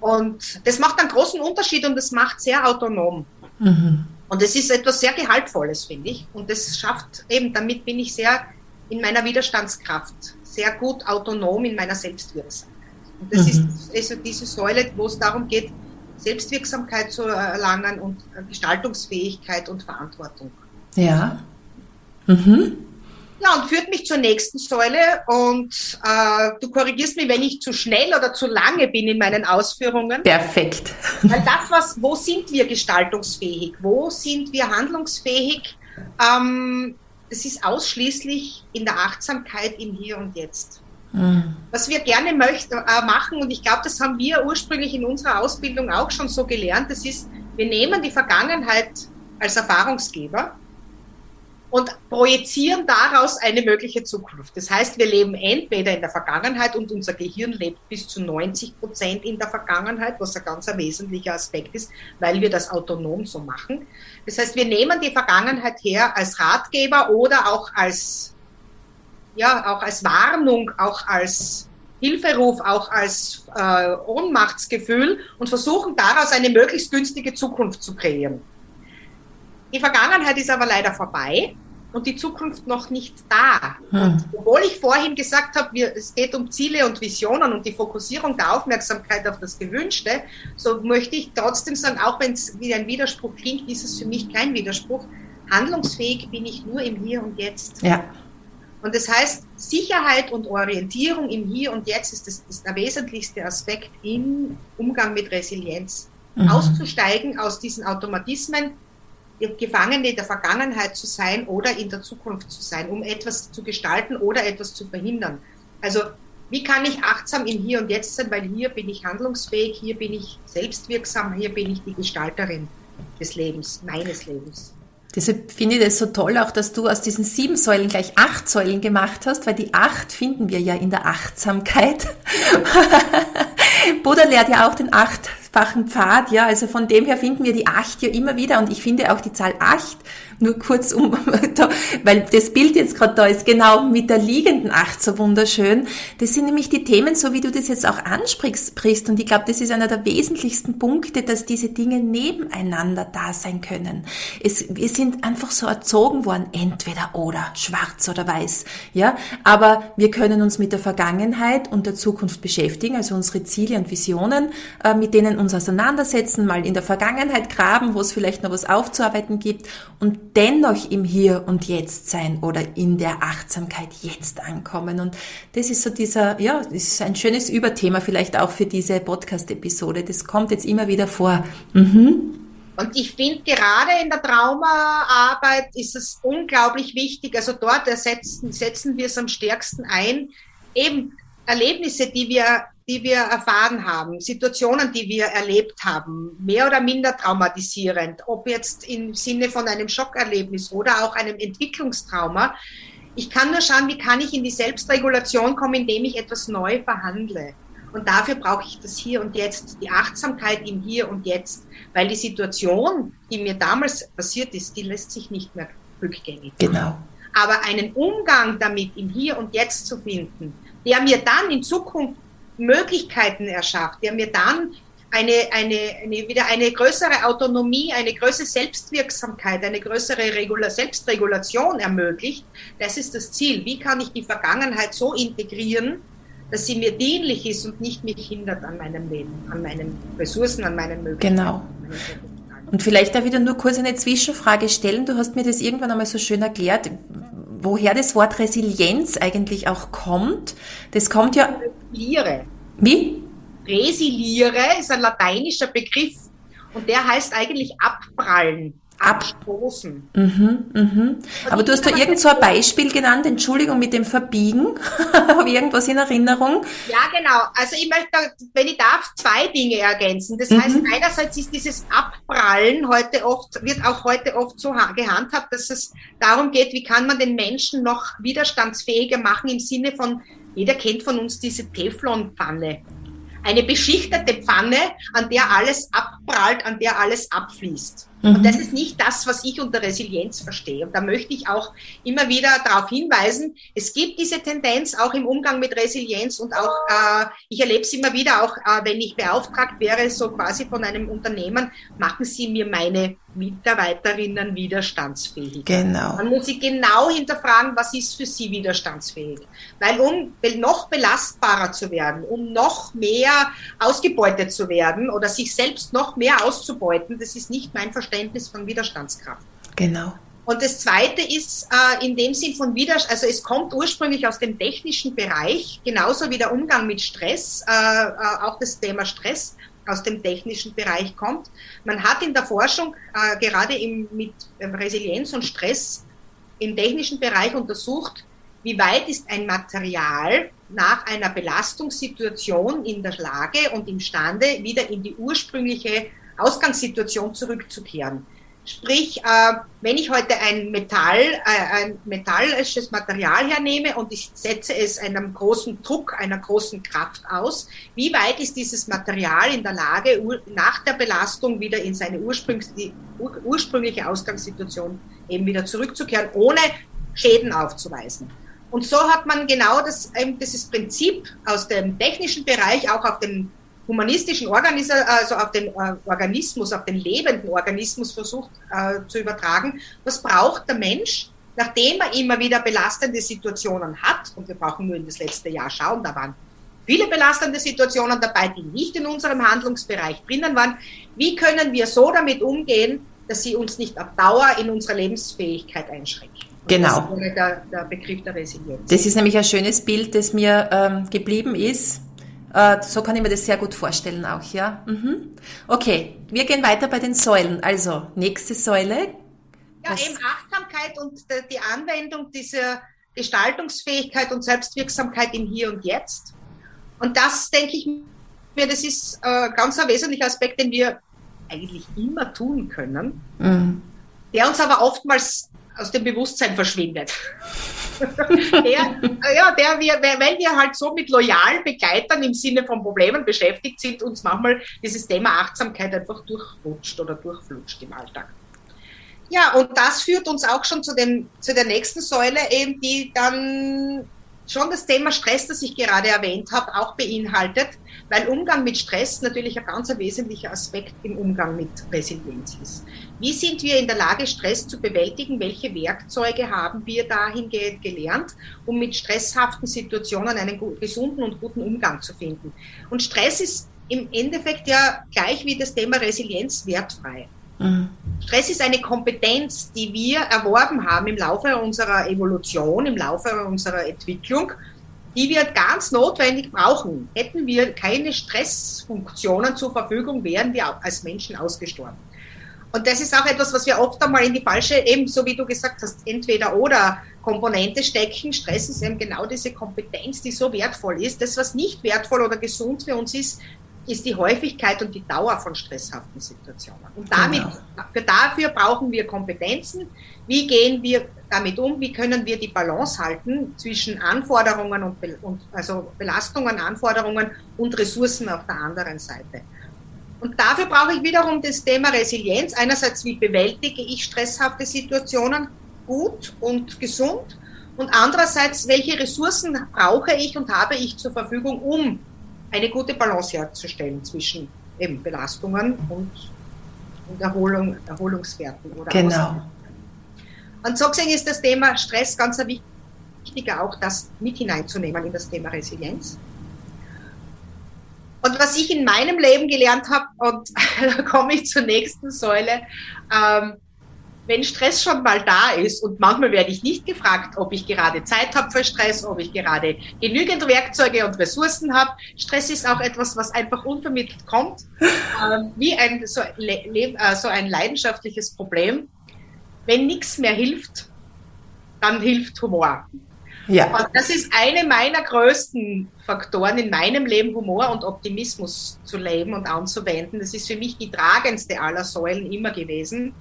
Und das macht einen großen Unterschied und das macht sehr autonom. Mhm. Und es ist etwas sehr Gehaltvolles, finde ich. Und das schafft eben, damit bin ich sehr in meiner Widerstandskraft, sehr gut autonom in meiner Selbstwirksamkeit. Und das mhm. ist also diese Säule, wo es darum geht, Selbstwirksamkeit zu erlangen und Gestaltungsfähigkeit und Verantwortung. Ja. Mhm. Ja, und führt mich zur nächsten Säule. Und äh, du korrigierst mich, wenn ich zu schnell oder zu lange bin in meinen Ausführungen. Perfekt. Weil das, was, wo sind wir gestaltungsfähig? Wo sind wir handlungsfähig? Ähm, das ist ausschließlich in der Achtsamkeit im Hier und Jetzt. Mhm. Was wir gerne möchten, äh, machen, und ich glaube, das haben wir ursprünglich in unserer Ausbildung auch schon so gelernt, das ist, wir nehmen die Vergangenheit als Erfahrungsgeber und projizieren daraus eine mögliche Zukunft. Das heißt, wir leben entweder in der Vergangenheit und unser Gehirn lebt bis zu 90 Prozent in der Vergangenheit, was ein ganz wesentlicher Aspekt ist, weil wir das autonom so machen. Das heißt, wir nehmen die Vergangenheit her als Ratgeber oder auch als, ja, auch als Warnung, auch als Hilferuf, auch als äh, Ohnmachtsgefühl und versuchen daraus eine möglichst günstige Zukunft zu kreieren. Die Vergangenheit ist aber leider vorbei und die Zukunft noch nicht da. Hm. obwohl ich vorhin gesagt habe, wir, es geht um Ziele und Visionen und die Fokussierung der Aufmerksamkeit auf das Gewünschte, so möchte ich trotzdem sagen, auch wenn es wie ein Widerspruch klingt, ist es für mich kein Widerspruch. Handlungsfähig bin ich nur im Hier und Jetzt. Ja. Und das heißt, Sicherheit und Orientierung im Hier und Jetzt ist, das, ist der wesentlichste Aspekt im Umgang mit Resilienz. Mhm. Auszusteigen aus diesen Automatismen, Gefangene der Vergangenheit zu sein oder in der Zukunft zu sein, um etwas zu gestalten oder etwas zu verhindern. Also wie kann ich achtsam im Hier und Jetzt sein, weil hier bin ich handlungsfähig, hier bin ich selbstwirksam, hier bin ich die Gestalterin des Lebens, meines Lebens. Deshalb finde ich das so toll auch, dass du aus diesen sieben Säulen gleich acht Säulen gemacht hast, weil die acht finden wir ja in der Achtsamkeit. Buddha lehrt ja auch den acht achtfachen Pfad, ja, also von dem her finden wir die acht ja immer wieder und ich finde auch die Zahl acht nur kurz um, weil das Bild jetzt gerade da ist, genau mit der liegenden Acht so wunderschön. Das sind nämlich die Themen, so wie du das jetzt auch ansprichst. Und ich glaube, das ist einer der wesentlichsten Punkte, dass diese Dinge nebeneinander da sein können. Es, wir sind einfach so erzogen worden, entweder oder, schwarz oder weiß. Ja, aber wir können uns mit der Vergangenheit und der Zukunft beschäftigen, also unsere Ziele und Visionen, äh, mit denen uns auseinandersetzen, mal in der Vergangenheit graben, wo es vielleicht noch was aufzuarbeiten gibt und dennoch im Hier und Jetzt sein oder in der Achtsamkeit jetzt ankommen. Und das ist so dieser, ja, das ist ein schönes Überthema vielleicht auch für diese Podcast-Episode. Das kommt jetzt immer wieder vor. Mhm. Und ich finde, gerade in der Traumaarbeit ist es unglaublich wichtig, also dort ersetzen, setzen wir es am stärksten ein, eben Erlebnisse, die wir die wir erfahren haben, Situationen, die wir erlebt haben, mehr oder minder traumatisierend, ob jetzt im Sinne von einem Schockerlebnis oder auch einem Entwicklungstrauma. Ich kann nur schauen, wie kann ich in die Selbstregulation kommen, indem ich etwas neu verhandle. Und dafür brauche ich das Hier und Jetzt, die Achtsamkeit im Hier und Jetzt, weil die Situation, die mir damals passiert ist, die lässt sich nicht mehr rückgängig. Genau. Aber einen Umgang damit im Hier und Jetzt zu finden, der mir dann in Zukunft Möglichkeiten erschafft, der mir dann eine, eine, eine, wieder eine größere Autonomie, eine größere Selbstwirksamkeit, eine größere Regula Selbstregulation ermöglicht. Das ist das Ziel. Wie kann ich die Vergangenheit so integrieren, dass sie mir dienlich ist und nicht mich hindert an meinem Leben, an meinen Ressourcen, an meinen Möglichkeiten. Genau. Und vielleicht da wieder nur kurz eine Zwischenfrage stellen. Du hast mir das irgendwann einmal so schön erklärt, woher das Wort Resilienz eigentlich auch kommt. Das kommt ja. Resiliere. Wie? Resiliere ist ein lateinischer Begriff und der heißt eigentlich abprallen abstoßen. Mhm, mhm. Aber du hast da irgend so ein Beispiel genannt, Entschuldigung, mit dem Verbiegen. Habe irgendwas in Erinnerung? Ja, genau. Also ich möchte, wenn ich darf, zwei Dinge ergänzen. Das mhm. heißt, einerseits ist dieses Abprallen heute oft, wird auch heute oft so gehandhabt, dass es darum geht, wie kann man den Menschen noch widerstandsfähiger machen im Sinne von, jeder kennt von uns diese Teflonpfanne eine beschichtete Pfanne, an der alles abprallt, an der alles abfließt. Mhm. Und das ist nicht das, was ich unter Resilienz verstehe. Und da möchte ich auch immer wieder darauf hinweisen, es gibt diese Tendenz auch im Umgang mit Resilienz und auch, äh, ich erlebe es immer wieder, auch äh, wenn ich beauftragt wäre, so quasi von einem Unternehmen, machen Sie mir meine Mitarbeiterinnen widerstandsfähig. Genau. Man muss sich genau hinterfragen, was ist für sie widerstandsfähig. Weil um noch belastbarer zu werden, um noch mehr ausgebeutet zu werden oder sich selbst noch mehr auszubeuten, das ist nicht mein Verständnis Verständnis von Widerstandskraft. Genau. Und das Zweite ist äh, in dem Sinn von Widerstand, also es kommt ursprünglich aus dem technischen Bereich, genauso wie der Umgang mit Stress, äh, äh, auch das Thema Stress aus dem technischen Bereich kommt. Man hat in der Forschung äh, gerade im, mit Resilienz und Stress im technischen Bereich untersucht, wie weit ist ein Material nach einer Belastungssituation in der Lage und imstande, wieder in die ursprüngliche Ausgangssituation zurückzukehren. Sprich, äh, wenn ich heute ein Metall, äh, ein metallisches Material hernehme und ich setze es einem großen Druck, einer großen Kraft aus, wie weit ist dieses Material in der Lage, nach der Belastung wieder in seine ursprüngliche Ausgangssituation eben wieder zurückzukehren, ohne Schäden aufzuweisen? Und so hat man genau das, dieses Prinzip aus dem technischen Bereich auch auf den humanistischen Organis also auf den äh, Organismus, auf den lebenden Organismus versucht äh, zu übertragen. Was braucht der Mensch, nachdem er immer wieder belastende Situationen hat? Und wir brauchen nur in das letzte Jahr schauen, da waren viele belastende Situationen dabei, die nicht in unserem Handlungsbereich drinnen waren. Wie können wir so damit umgehen, dass sie uns nicht auf Dauer in unserer Lebensfähigkeit einschränken? Genau. Das ist der, der, Begriff der Resilienz. Das ist nämlich ein schönes Bild, das mir ähm, geblieben ist äh, so kann ich mir das sehr gut vorstellen auch, ja. Mhm. Okay, wir gehen weiter bei den Säulen. Also, nächste Säule. Ja, Was? eben Achtsamkeit und die Anwendung dieser Gestaltungsfähigkeit und Selbstwirksamkeit im Hier und Jetzt. Und das, denke ich mir, das ist äh, ganz ein wesentlicher Aspekt, den wir eigentlich immer tun können, mhm. der uns aber oftmals aus dem Bewusstsein verschwindet. der, ja, der wir, weil wir halt so mit loyalen Begleitern im Sinne von Problemen beschäftigt sind, uns manchmal dieses Thema Achtsamkeit einfach durchrutscht oder durchflutscht im Alltag. Ja, und das führt uns auch schon zu, dem, zu der nächsten Säule, eben die dann schon das Thema Stress, das ich gerade erwähnt habe, auch beinhaltet, weil Umgang mit Stress natürlich ein ganz wesentlicher Aspekt im Umgang mit Resilienz ist. Wie sind wir in der Lage, Stress zu bewältigen? Welche Werkzeuge haben wir dahingehend gelernt, um mit stresshaften Situationen einen gesunden und guten Umgang zu finden? Und Stress ist im Endeffekt ja gleich wie das Thema Resilienz wertfrei. Mhm. Stress ist eine Kompetenz, die wir erworben haben im Laufe unserer Evolution, im Laufe unserer Entwicklung, die wir ganz notwendig brauchen. Hätten wir keine Stressfunktionen zur Verfügung, wären wir als Menschen ausgestorben. Und das ist auch etwas, was wir oft einmal in die falsche, eben so wie du gesagt hast, entweder oder Komponente stecken. Stress ist eben genau diese Kompetenz, die so wertvoll ist. Das, was nicht wertvoll oder gesund für uns ist, ist die Häufigkeit und die Dauer von stresshaften Situationen. Und damit, genau. für dafür brauchen wir Kompetenzen. Wie gehen wir damit um? Wie können wir die Balance halten zwischen Anforderungen und, und also Belastungen, Anforderungen und Ressourcen auf der anderen Seite? Und dafür brauche ich wiederum das Thema Resilienz. Einerseits, wie bewältige ich stresshafte Situationen gut und gesund? Und andererseits, welche Ressourcen brauche ich und habe ich zur Verfügung, um eine gute Balance herzustellen zwischen eben Belastungen und, und Erholung, Erholungswerten. Oder genau. Und so gesehen ist das Thema Stress ganz wichtiger, auch das mit hineinzunehmen in das Thema Resilienz. Und was ich in meinem Leben gelernt habe, und da komme ich zur nächsten Säule, ähm, wenn Stress schon mal da ist und manchmal werde ich nicht gefragt, ob ich gerade Zeit habe für Stress, ob ich gerade genügend Werkzeuge und Ressourcen habe. Stress ist auch etwas, was einfach unvermittelt kommt, äh, wie ein, so, äh, so ein leidenschaftliches Problem. Wenn nichts mehr hilft, dann hilft Humor. Ja. Und das ist eine meiner größten Faktoren in meinem Leben, Humor und Optimismus zu leben und anzuwenden. Das ist für mich die tragendste aller Säulen immer gewesen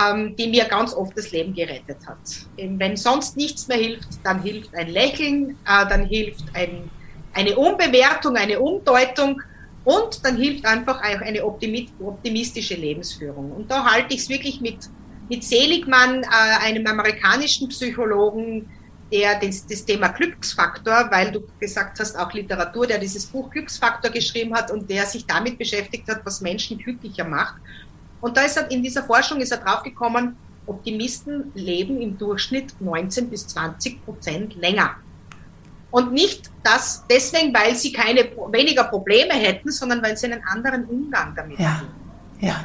ähm, die mir ganz oft das Leben gerettet hat. Wenn sonst nichts mehr hilft, dann hilft ein Lächeln, äh, dann hilft ein, eine Umbewertung, eine Umdeutung und dann hilft einfach auch eine optimistische Lebensführung. Und da halte ich es wirklich mit, mit Seligmann, äh, einem amerikanischen Psychologen, der das, das, Thema Glücksfaktor, weil du gesagt hast, auch Literatur, der dieses Buch Glücksfaktor geschrieben hat und der sich damit beschäftigt hat, was Menschen glücklicher macht. Und da ist er, in dieser Forschung ist er draufgekommen, Optimisten leben im Durchschnitt 19 bis 20 Prozent länger. Und nicht das deswegen, weil sie keine weniger Probleme hätten, sondern weil sie einen anderen Umgang damit ja. haben. Ja.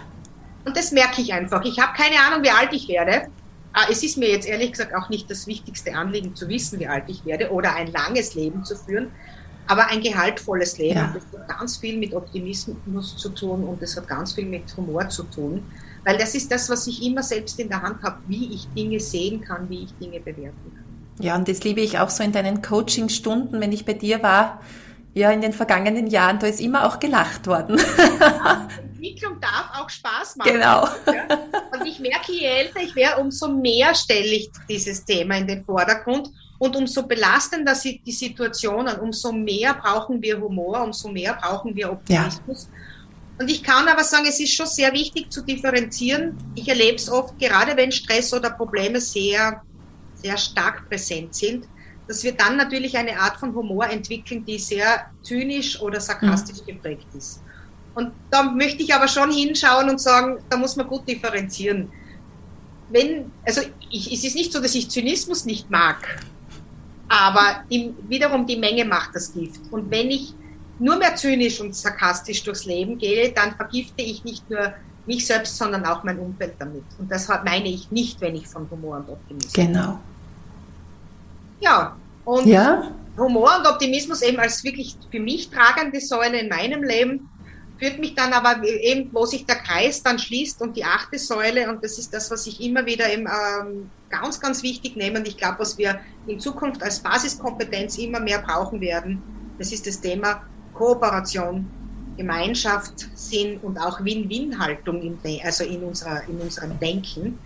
Und das merke ich einfach. Ich habe keine Ahnung, wie alt ich werde. Ah, es ist mir jetzt ehrlich gesagt auch nicht das wichtigste Anliegen zu wissen, wie alt ich werde oder ein langes Leben zu führen aber ein gehaltvolles Leben. Ja. Das hat ganz viel mit Optimismus zu tun und das hat ganz viel mit Humor zu tun, weil das ist das, was ich immer selbst in der Hand habe, wie ich Dinge sehen kann, wie ich Dinge bewerten kann. Ja, und das liebe ich auch so in deinen Coaching-Stunden, wenn ich bei dir war. Ja, in den vergangenen Jahren, da ist immer auch gelacht worden. Ja, Entwicklung darf auch Spaß machen. Genau. Ja. Und ich merke, je älter ich werde, umso mehr stelle ich dieses Thema in den Vordergrund und umso belastender sind die Situationen, umso mehr brauchen wir Humor, umso mehr brauchen wir Optimismus. Ja. Und ich kann aber sagen, es ist schon sehr wichtig zu differenzieren. Ich erlebe es oft, gerade wenn Stress oder Probleme sehr, sehr stark präsent sind, dass wir dann natürlich eine Art von Humor entwickeln, die sehr zynisch oder sarkastisch mhm. geprägt ist. Und da möchte ich aber schon hinschauen und sagen, da muss man gut differenzieren. Wenn, also ich, es ist nicht so, dass ich Zynismus nicht mag. Aber die, wiederum die Menge macht das Gift. Und wenn ich nur mehr zynisch und sarkastisch durchs Leben gehe, dann vergifte ich nicht nur mich selbst, sondern auch mein Umfeld damit. Und das meine ich nicht, wenn ich von Humor und Optimismus Genau. Ja, und ja? Humor und Optimismus eben als wirklich für mich tragende Säule in meinem Leben führt mich dann aber eben, wo sich der Kreis dann schließt und die achte Säule, und das ist das, was ich immer wieder eben, ähm, ganz, ganz wichtig nehme, und ich glaube, was wir in Zukunft als Basiskompetenz immer mehr brauchen werden, das ist das Thema Kooperation, Gemeinschaft, Sinn und auch Win-Win-Haltung, also in, unserer, in unserem Denken.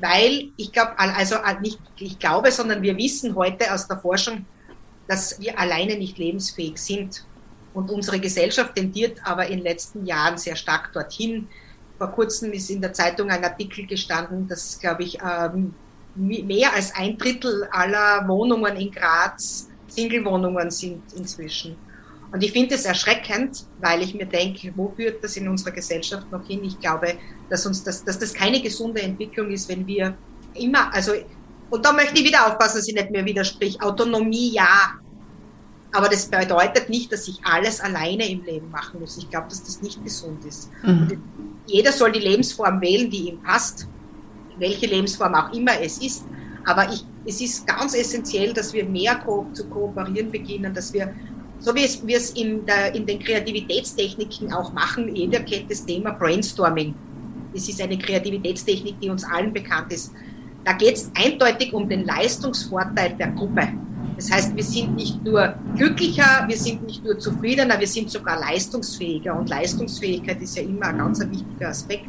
weil ich glaube, also nicht ich glaube, sondern wir wissen heute aus der Forschung, dass wir alleine nicht lebensfähig sind. Und unsere Gesellschaft tendiert aber in den letzten Jahren sehr stark dorthin. Vor kurzem ist in der Zeitung ein Artikel gestanden, dass, glaube ich, ähm, mehr als ein Drittel aller Wohnungen in Graz Single-Wohnungen sind inzwischen. Und ich finde es erschreckend, weil ich mir denke, wo führt das in unserer Gesellschaft noch hin? Ich glaube, dass uns das, dass das keine gesunde Entwicklung ist, wenn wir immer, also, und da möchte ich wieder aufpassen, dass ich nicht mehr widersprich. Autonomie ja, aber das bedeutet nicht, dass ich alles alleine im Leben machen muss. Ich glaube, dass das nicht gesund ist. Mhm. Jeder soll die Lebensform wählen, die ihm passt, welche Lebensform auch immer es ist. Aber ich, es ist ganz essentiell, dass wir mehr ko zu kooperieren beginnen, dass wir, so wie es, wir es in, der, in den Kreativitätstechniken auch machen, jeder kennt das Thema Brainstorming. Das ist eine Kreativitätstechnik, die uns allen bekannt ist. Da geht es eindeutig um den Leistungsvorteil der Gruppe. Das heißt, wir sind nicht nur glücklicher, wir sind nicht nur zufriedener, wir sind sogar leistungsfähiger. Und Leistungsfähigkeit ist ja immer ein ganz wichtiger Aspekt.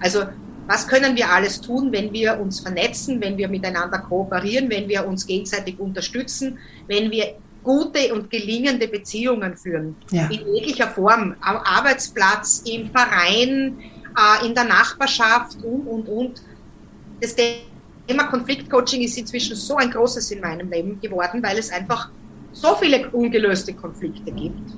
Also was können wir alles tun, wenn wir uns vernetzen, wenn wir miteinander kooperieren, wenn wir uns gegenseitig unterstützen, wenn wir gute und gelingende Beziehungen führen, ja. in jeglicher Form, am Arbeitsplatz, im Verein, äh, in der Nachbarschaft und, und, und. Das Thema Konfliktcoaching ist inzwischen so ein großes in meinem Leben geworden, weil es einfach so viele ungelöste Konflikte gibt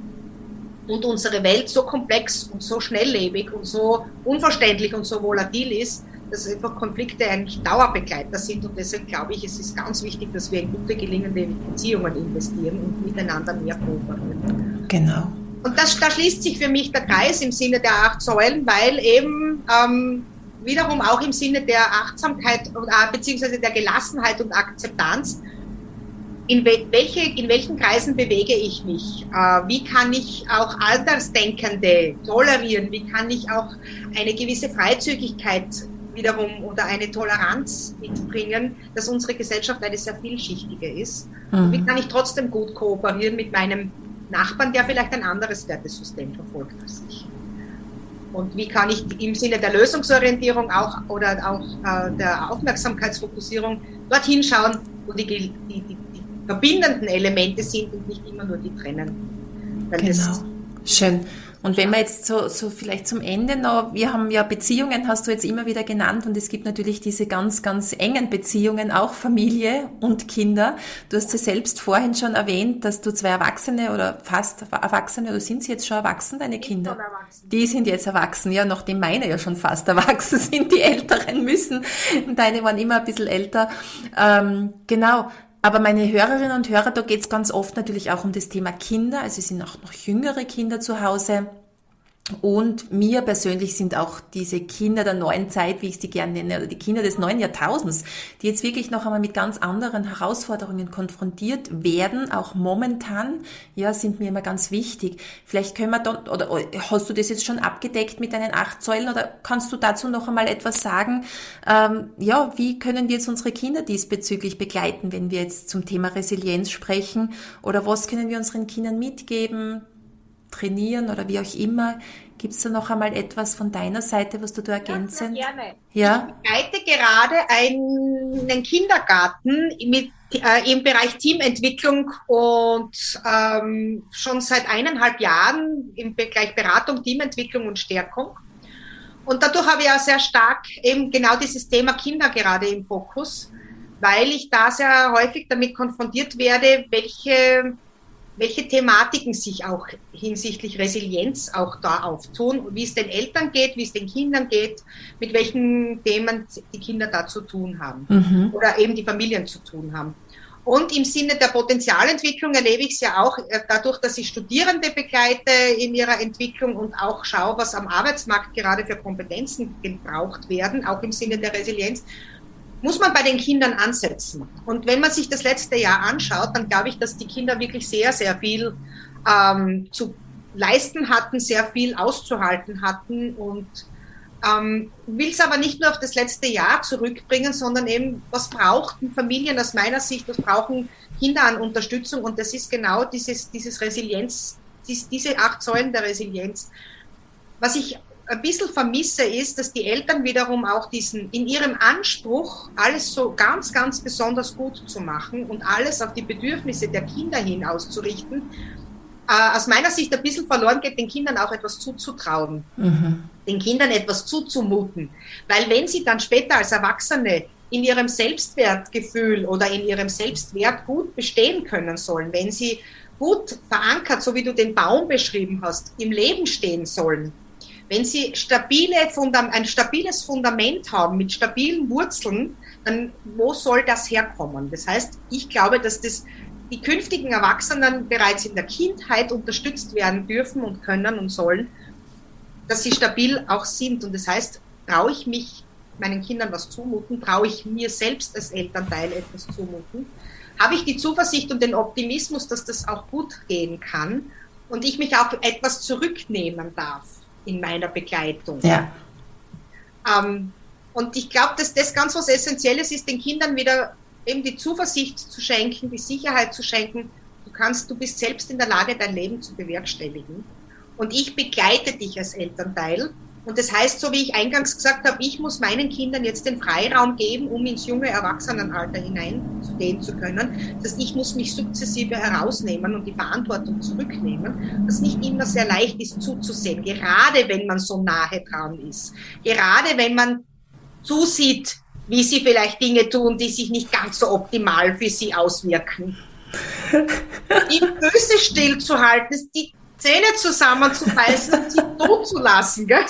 und unsere Welt so komplex und so schnelllebig und so unverständlich und so volatil ist, dass einfach Konflikte eigentlich Dauerbegleiter sind. Und deshalb glaube ich, es ist ganz wichtig, dass wir in gute, gelingende Beziehungen investieren und miteinander mehr kooperieren. Genau. Und das, da schließt sich für mich der Kreis im Sinne der acht Säulen, weil eben ähm, wiederum auch im Sinne der Achtsamkeit und, äh, beziehungsweise der Gelassenheit und Akzeptanz in, welche, in welchen Kreisen bewege ich mich? Äh, wie kann ich auch Altersdenkende tolerieren? Wie kann ich auch eine gewisse Freizügigkeit wiederum oder eine Toleranz mitbringen, dass unsere Gesellschaft eine sehr vielschichtige ist? Mhm. Wie kann ich trotzdem gut kooperieren mit meinem Nachbarn, der vielleicht ein anderes Wertesystem verfolgt ich? Und wie kann ich im Sinne der Lösungsorientierung auch oder auch äh, der Aufmerksamkeitsfokussierung dorthin schauen, wo die, die, die, verbindenden Elemente sind und nicht immer nur die trennen. Genau. Schön. Und wenn wir jetzt so, so vielleicht zum Ende noch, wir haben ja Beziehungen, hast du jetzt immer wieder genannt, und es gibt natürlich diese ganz, ganz engen Beziehungen, auch Familie und Kinder. Du hast ja selbst vorhin schon erwähnt, dass du zwei Erwachsene oder fast Erwachsene, oder sind sie jetzt schon erwachsen, deine Kinder? Die sind jetzt erwachsen, ja, nachdem meine ja schon fast erwachsen sind, die Älteren müssen. Deine waren immer ein bisschen älter. Ähm, genau. Aber meine Hörerinnen und Hörer, da geht es ganz oft natürlich auch um das Thema Kinder. Also es sind auch noch jüngere Kinder zu Hause. Und mir persönlich sind auch diese Kinder der neuen Zeit, wie ich sie gerne nenne, oder die Kinder des neuen Jahrtausends, die jetzt wirklich noch einmal mit ganz anderen Herausforderungen konfrontiert werden, auch momentan, ja, sind mir immer ganz wichtig. Vielleicht können wir da, oder hast du das jetzt schon abgedeckt mit deinen acht Säulen, oder kannst du dazu noch einmal etwas sagen? Ähm, ja, wie können wir jetzt unsere Kinder diesbezüglich begleiten, wenn wir jetzt zum Thema Resilienz sprechen? Oder was können wir unseren Kindern mitgeben? Trainieren oder wie auch immer. Gibt es da noch einmal etwas von deiner Seite, was du da ergänzen? Ja, gerne. Ja? Ich begleite gerade einen Kindergarten mit, äh, im Bereich Teamentwicklung und ähm, schon seit eineinhalb Jahren im Bereich Beratung, Teamentwicklung und Stärkung. Und dadurch habe ich ja sehr stark eben genau dieses Thema Kinder gerade im Fokus, weil ich da sehr häufig damit konfrontiert werde, welche welche Thematiken sich auch hinsichtlich Resilienz auch da auftun, wie es den Eltern geht, wie es den Kindern geht, mit welchen Themen die Kinder da zu tun haben mhm. oder eben die Familien zu tun haben. Und im Sinne der Potenzialentwicklung erlebe ich es ja auch äh, dadurch, dass ich Studierende begleite in ihrer Entwicklung und auch schaue, was am Arbeitsmarkt gerade für Kompetenzen gebraucht werden, auch im Sinne der Resilienz muss man bei den Kindern ansetzen. Und wenn man sich das letzte Jahr anschaut, dann glaube ich, dass die Kinder wirklich sehr, sehr viel ähm, zu leisten hatten, sehr viel auszuhalten hatten und ähm, will es aber nicht nur auf das letzte Jahr zurückbringen, sondern eben, was brauchten Familien aus meiner Sicht, was brauchen Kinder an Unterstützung und das ist genau dieses, dieses Resilienz, dies, diese acht Säulen der Resilienz. Was ich ein bisschen vermisse, ist, dass die Eltern wiederum auch diesen, in ihrem Anspruch, alles so ganz, ganz besonders gut zu machen und alles auf die Bedürfnisse der Kinder hin auszurichten, äh, aus meiner Sicht ein bisschen verloren geht, den Kindern auch etwas zuzutrauen, mhm. den Kindern etwas zuzumuten. Weil wenn sie dann später als Erwachsene in ihrem Selbstwertgefühl oder in ihrem Selbstwert gut bestehen können sollen, wenn sie gut verankert, so wie du den Baum beschrieben hast, im Leben stehen sollen, wenn sie stabile ein stabiles Fundament haben mit stabilen Wurzeln, dann wo soll das herkommen? Das heißt, ich glaube, dass das die künftigen Erwachsenen bereits in der Kindheit unterstützt werden dürfen und können und sollen, dass sie stabil auch sind. Und das heißt, traue ich mich meinen Kindern was zumuten, traue ich mir selbst als Elternteil etwas zumuten, habe ich die Zuversicht und den Optimismus, dass das auch gut gehen kann und ich mich auch etwas zurücknehmen darf in meiner Begleitung. Ja. Ähm, und ich glaube, dass das ganz was Essentielles ist, den Kindern wieder eben die Zuversicht zu schenken, die Sicherheit zu schenken. Du kannst, du bist selbst in der Lage, dein Leben zu bewerkstelligen. Und ich begleite dich als Elternteil und das heißt, so wie ich eingangs gesagt habe, ich muss meinen Kindern jetzt den Freiraum geben, um ins junge Erwachsenenalter hineinzugehen zu können. Das heißt, ich muss mich sukzessive herausnehmen und die Verantwortung zurücknehmen, was nicht immer sehr leicht ist zuzusehen, gerade wenn man so nahe dran ist. Gerade wenn man zusieht, wie sie vielleicht Dinge tun, die sich nicht ganz so optimal für sie auswirken. Die Böse stillzuhalten, die Zähne zusammenzubeißen und sie tot zu lassen. Gell?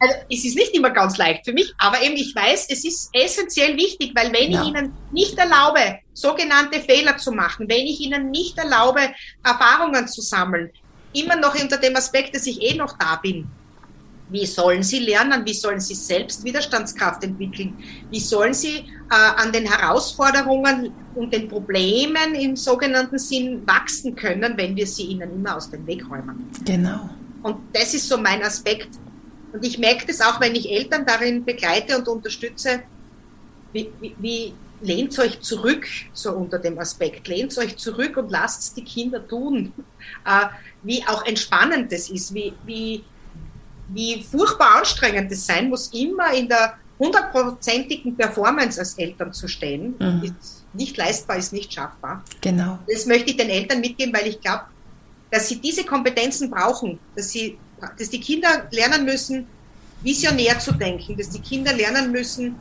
Also, es ist nicht immer ganz leicht für mich, aber eben ich weiß, es ist essentiell wichtig, weil wenn ja. ich ihnen nicht erlaube, sogenannte Fehler zu machen, wenn ich ihnen nicht erlaube, Erfahrungen zu sammeln, immer noch unter dem Aspekt, dass ich eh noch da bin, wie sollen sie lernen? Wie sollen sie selbst Widerstandskraft entwickeln? Wie sollen sie äh, an den Herausforderungen und den Problemen im sogenannten Sinn wachsen können, wenn wir sie ihnen immer aus dem Weg räumen? Genau. Und das ist so mein Aspekt. Und ich merke das auch, wenn ich Eltern darin begleite und unterstütze, wie, wie, wie lehnt euch zurück, so unter dem Aspekt, lehnt euch zurück und lasst die Kinder tun. Äh, wie auch entspannend das ist, wie, wie wie furchtbar anstrengend es sein muss, immer in der hundertprozentigen Performance als Eltern zu stehen. Mhm. Ist nicht leistbar, ist nicht schaffbar. Genau. Das möchte ich den Eltern mitgeben, weil ich glaube, dass sie diese Kompetenzen brauchen, dass sie, dass die Kinder lernen müssen, visionär zu denken, dass die Kinder lernen müssen,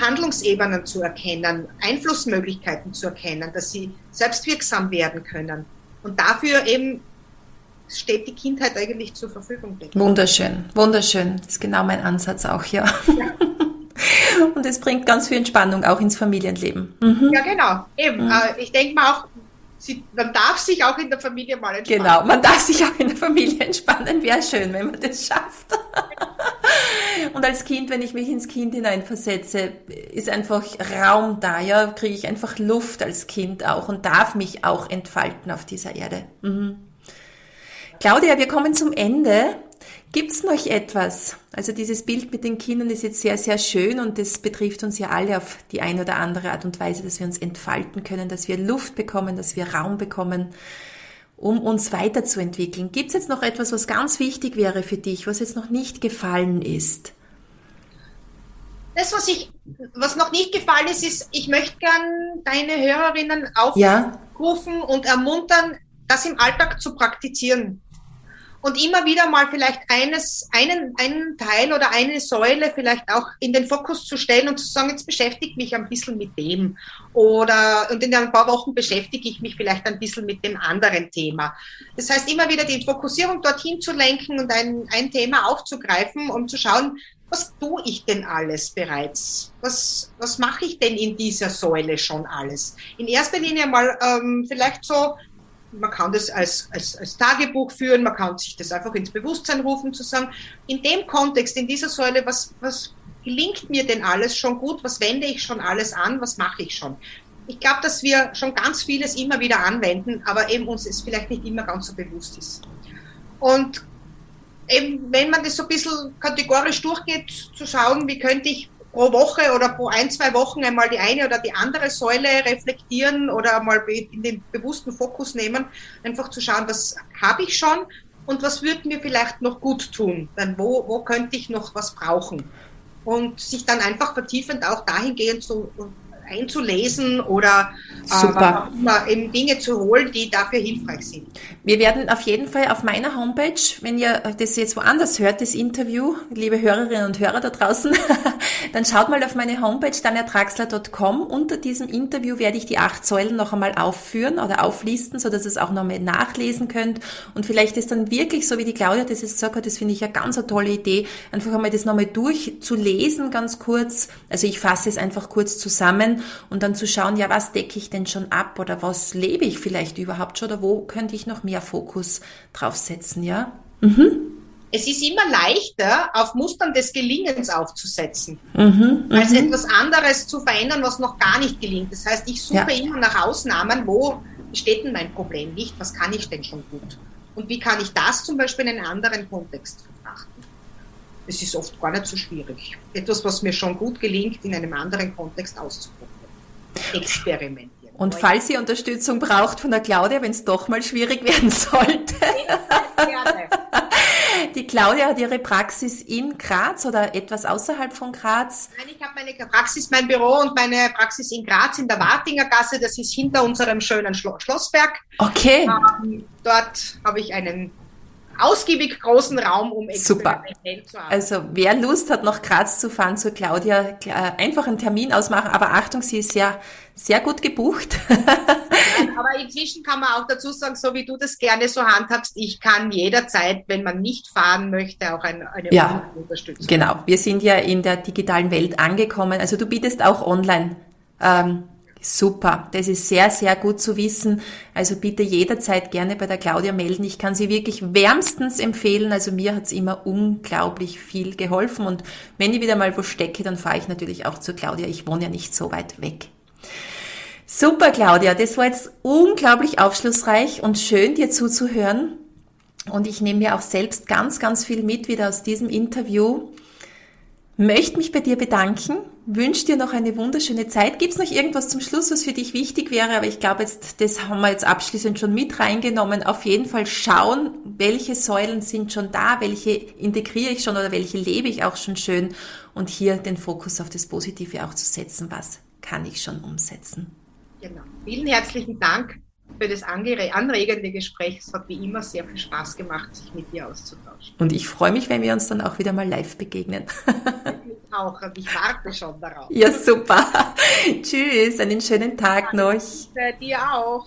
Handlungsebenen zu erkennen, Einflussmöglichkeiten zu erkennen, dass sie selbstwirksam werden können. Und dafür eben steht die Kindheit eigentlich zur Verfügung. Wunderschön, wunderschön. Das ist genau mein Ansatz auch, ja. ja. Und es bringt ganz viel Entspannung auch ins Familienleben. Mhm. Ja, genau. Eben. Mhm. Äh, ich denke mal auch, Sie, man darf sich auch in der Familie mal entspannen. Genau, man darf sich auch in der Familie entspannen. Wäre schön, wenn man das schafft. Und als Kind, wenn ich mich ins Kind hineinversetze, ist einfach Raum da, ja, kriege ich einfach Luft als Kind auch und darf mich auch entfalten auf dieser Erde. Mhm. Claudia, wir kommen zum Ende. Gibt's noch etwas? Also dieses Bild mit den Kindern ist jetzt sehr, sehr schön und das betrifft uns ja alle auf die eine oder andere Art und Weise, dass wir uns entfalten können, dass wir Luft bekommen, dass wir Raum bekommen, um uns weiterzuentwickeln. Gibt's jetzt noch etwas, was ganz wichtig wäre für dich, was jetzt noch nicht gefallen ist? Das, was ich, was noch nicht gefallen ist, ist, ich möchte gern deine Hörerinnen aufrufen ja. und ermuntern, das im Alltag zu praktizieren und immer wieder mal vielleicht eines, einen, einen Teil oder eine Säule vielleicht auch in den Fokus zu stellen und zu sagen, jetzt beschäftige ich mich ein bisschen mit dem. Oder, und in ein paar Wochen beschäftige ich mich vielleicht ein bisschen mit dem anderen Thema. Das heißt, immer wieder die Fokussierung dorthin zu lenken und ein, ein Thema aufzugreifen, um zu schauen, was tue ich denn alles bereits? Was, was mache ich denn in dieser Säule schon alles? In erster Linie mal ähm, vielleicht so man kann das als, als, als Tagebuch führen, man kann sich das einfach ins Bewusstsein rufen, zu sagen, in dem Kontext, in dieser Säule, was, was gelingt mir denn alles schon gut, was wende ich schon alles an, was mache ich schon. Ich glaube, dass wir schon ganz vieles immer wieder anwenden, aber eben uns es vielleicht nicht immer ganz so bewusst ist. Und eben, wenn man das so ein bisschen kategorisch durchgeht, zu schauen, wie könnte ich pro Woche oder pro ein, zwei Wochen einmal die eine oder die andere Säule reflektieren oder mal in den bewussten Fokus nehmen, einfach zu schauen, was habe ich schon und was würde mir vielleicht noch gut tun? Dann wo, wo könnte ich noch was brauchen? Und sich dann einfach vertiefend auch dahingehend zu einzulesen oder Super. Äh, eben Dinge zu holen, die dafür hilfreich sind. Wir werden auf jeden Fall auf meiner Homepage, wenn ihr das jetzt woanders hört, das Interview, liebe Hörerinnen und Hörer da draußen, dann schaut mal auf meine Homepage daniatraxler.com. Unter diesem Interview werde ich die acht Säulen noch einmal aufführen oder auflisten, so dass ihr es auch nochmal nachlesen könnt. Und vielleicht ist dann wirklich, so wie die Claudia das jetzt gesagt hat, das finde ich eine ganz eine tolle Idee, einfach einmal das nochmal durchzulesen, ganz kurz. Also ich fasse es einfach kurz zusammen und dann zu schauen, ja, was decke ich denn schon ab oder was lebe ich vielleicht überhaupt schon oder wo könnte ich noch mehr Fokus draufsetzen, ja? Mhm. Es ist immer leichter, auf Mustern des Gelingens aufzusetzen, mhm, als mhm. etwas anderes zu verändern, was noch gar nicht gelingt. Das heißt, ich suche ja. immer nach Ausnahmen, wo steht denn mein Problem nicht, was kann ich denn schon gut? Und wie kann ich das zum Beispiel in einen anderen Kontext betrachten? Es ist oft gar nicht so schwierig. Etwas, was mir schon gut gelingt, in einem anderen Kontext auszuprobieren. Experimentieren. Und falls ihr Unterstützung braucht von der Claudia, wenn es doch mal schwierig werden sollte. Gerne. Die Claudia hat ihre Praxis in Graz oder etwas außerhalb von Graz. Nein, ich habe meine Praxis, mein Büro und meine Praxis in Graz in der Wartinger Gasse. Das ist hinter unserem schönen Schlossberg. Okay. Ähm, dort habe ich einen ausgiebig großen Raum, um Super. zu haben. Also wer Lust hat, nach Graz zu fahren zu Claudia, einfach einen Termin ausmachen. Aber Achtung, sie ist sehr, sehr gut gebucht. aber inzwischen kann man auch dazu sagen, so wie du das gerne so handhabst, ich kann jederzeit, wenn man nicht fahren möchte, auch eine, eine ja, Unterstützung. Genau, wir sind ja in der digitalen Welt angekommen. Also du bietest auch online ähm, Super, das ist sehr, sehr gut zu wissen. Also bitte jederzeit gerne bei der Claudia melden. Ich kann sie wirklich wärmstens empfehlen. Also mir hat's immer unglaublich viel geholfen. Und wenn ich wieder mal wo stecke, dann fahre ich natürlich auch zu Claudia. Ich wohne ja nicht so weit weg. Super, Claudia, das war jetzt unglaublich aufschlussreich und schön, dir zuzuhören. Und ich nehme mir auch selbst ganz, ganz viel mit wieder aus diesem Interview möchte mich bei dir bedanken, wünsche dir noch eine wunderschöne Zeit. Gibt es noch irgendwas zum Schluss, was für dich wichtig wäre? Aber ich glaube, jetzt, das haben wir jetzt abschließend schon mit reingenommen. Auf jeden Fall schauen, welche Säulen sind schon da, welche integriere ich schon oder welche lebe ich auch schon schön und hier den Fokus auf das Positive auch zu setzen. Was kann ich schon umsetzen? Genau. Vielen herzlichen Dank für das anregende Gespräch. Es hat wie immer sehr viel Spaß gemacht, sich mit dir auszutauschen. Und ich freue mich, wenn wir uns dann auch wieder mal live begegnen. Ich auch und ich warte schon darauf. Ja, super. Tschüss, einen schönen Tag noch. Für dir auch.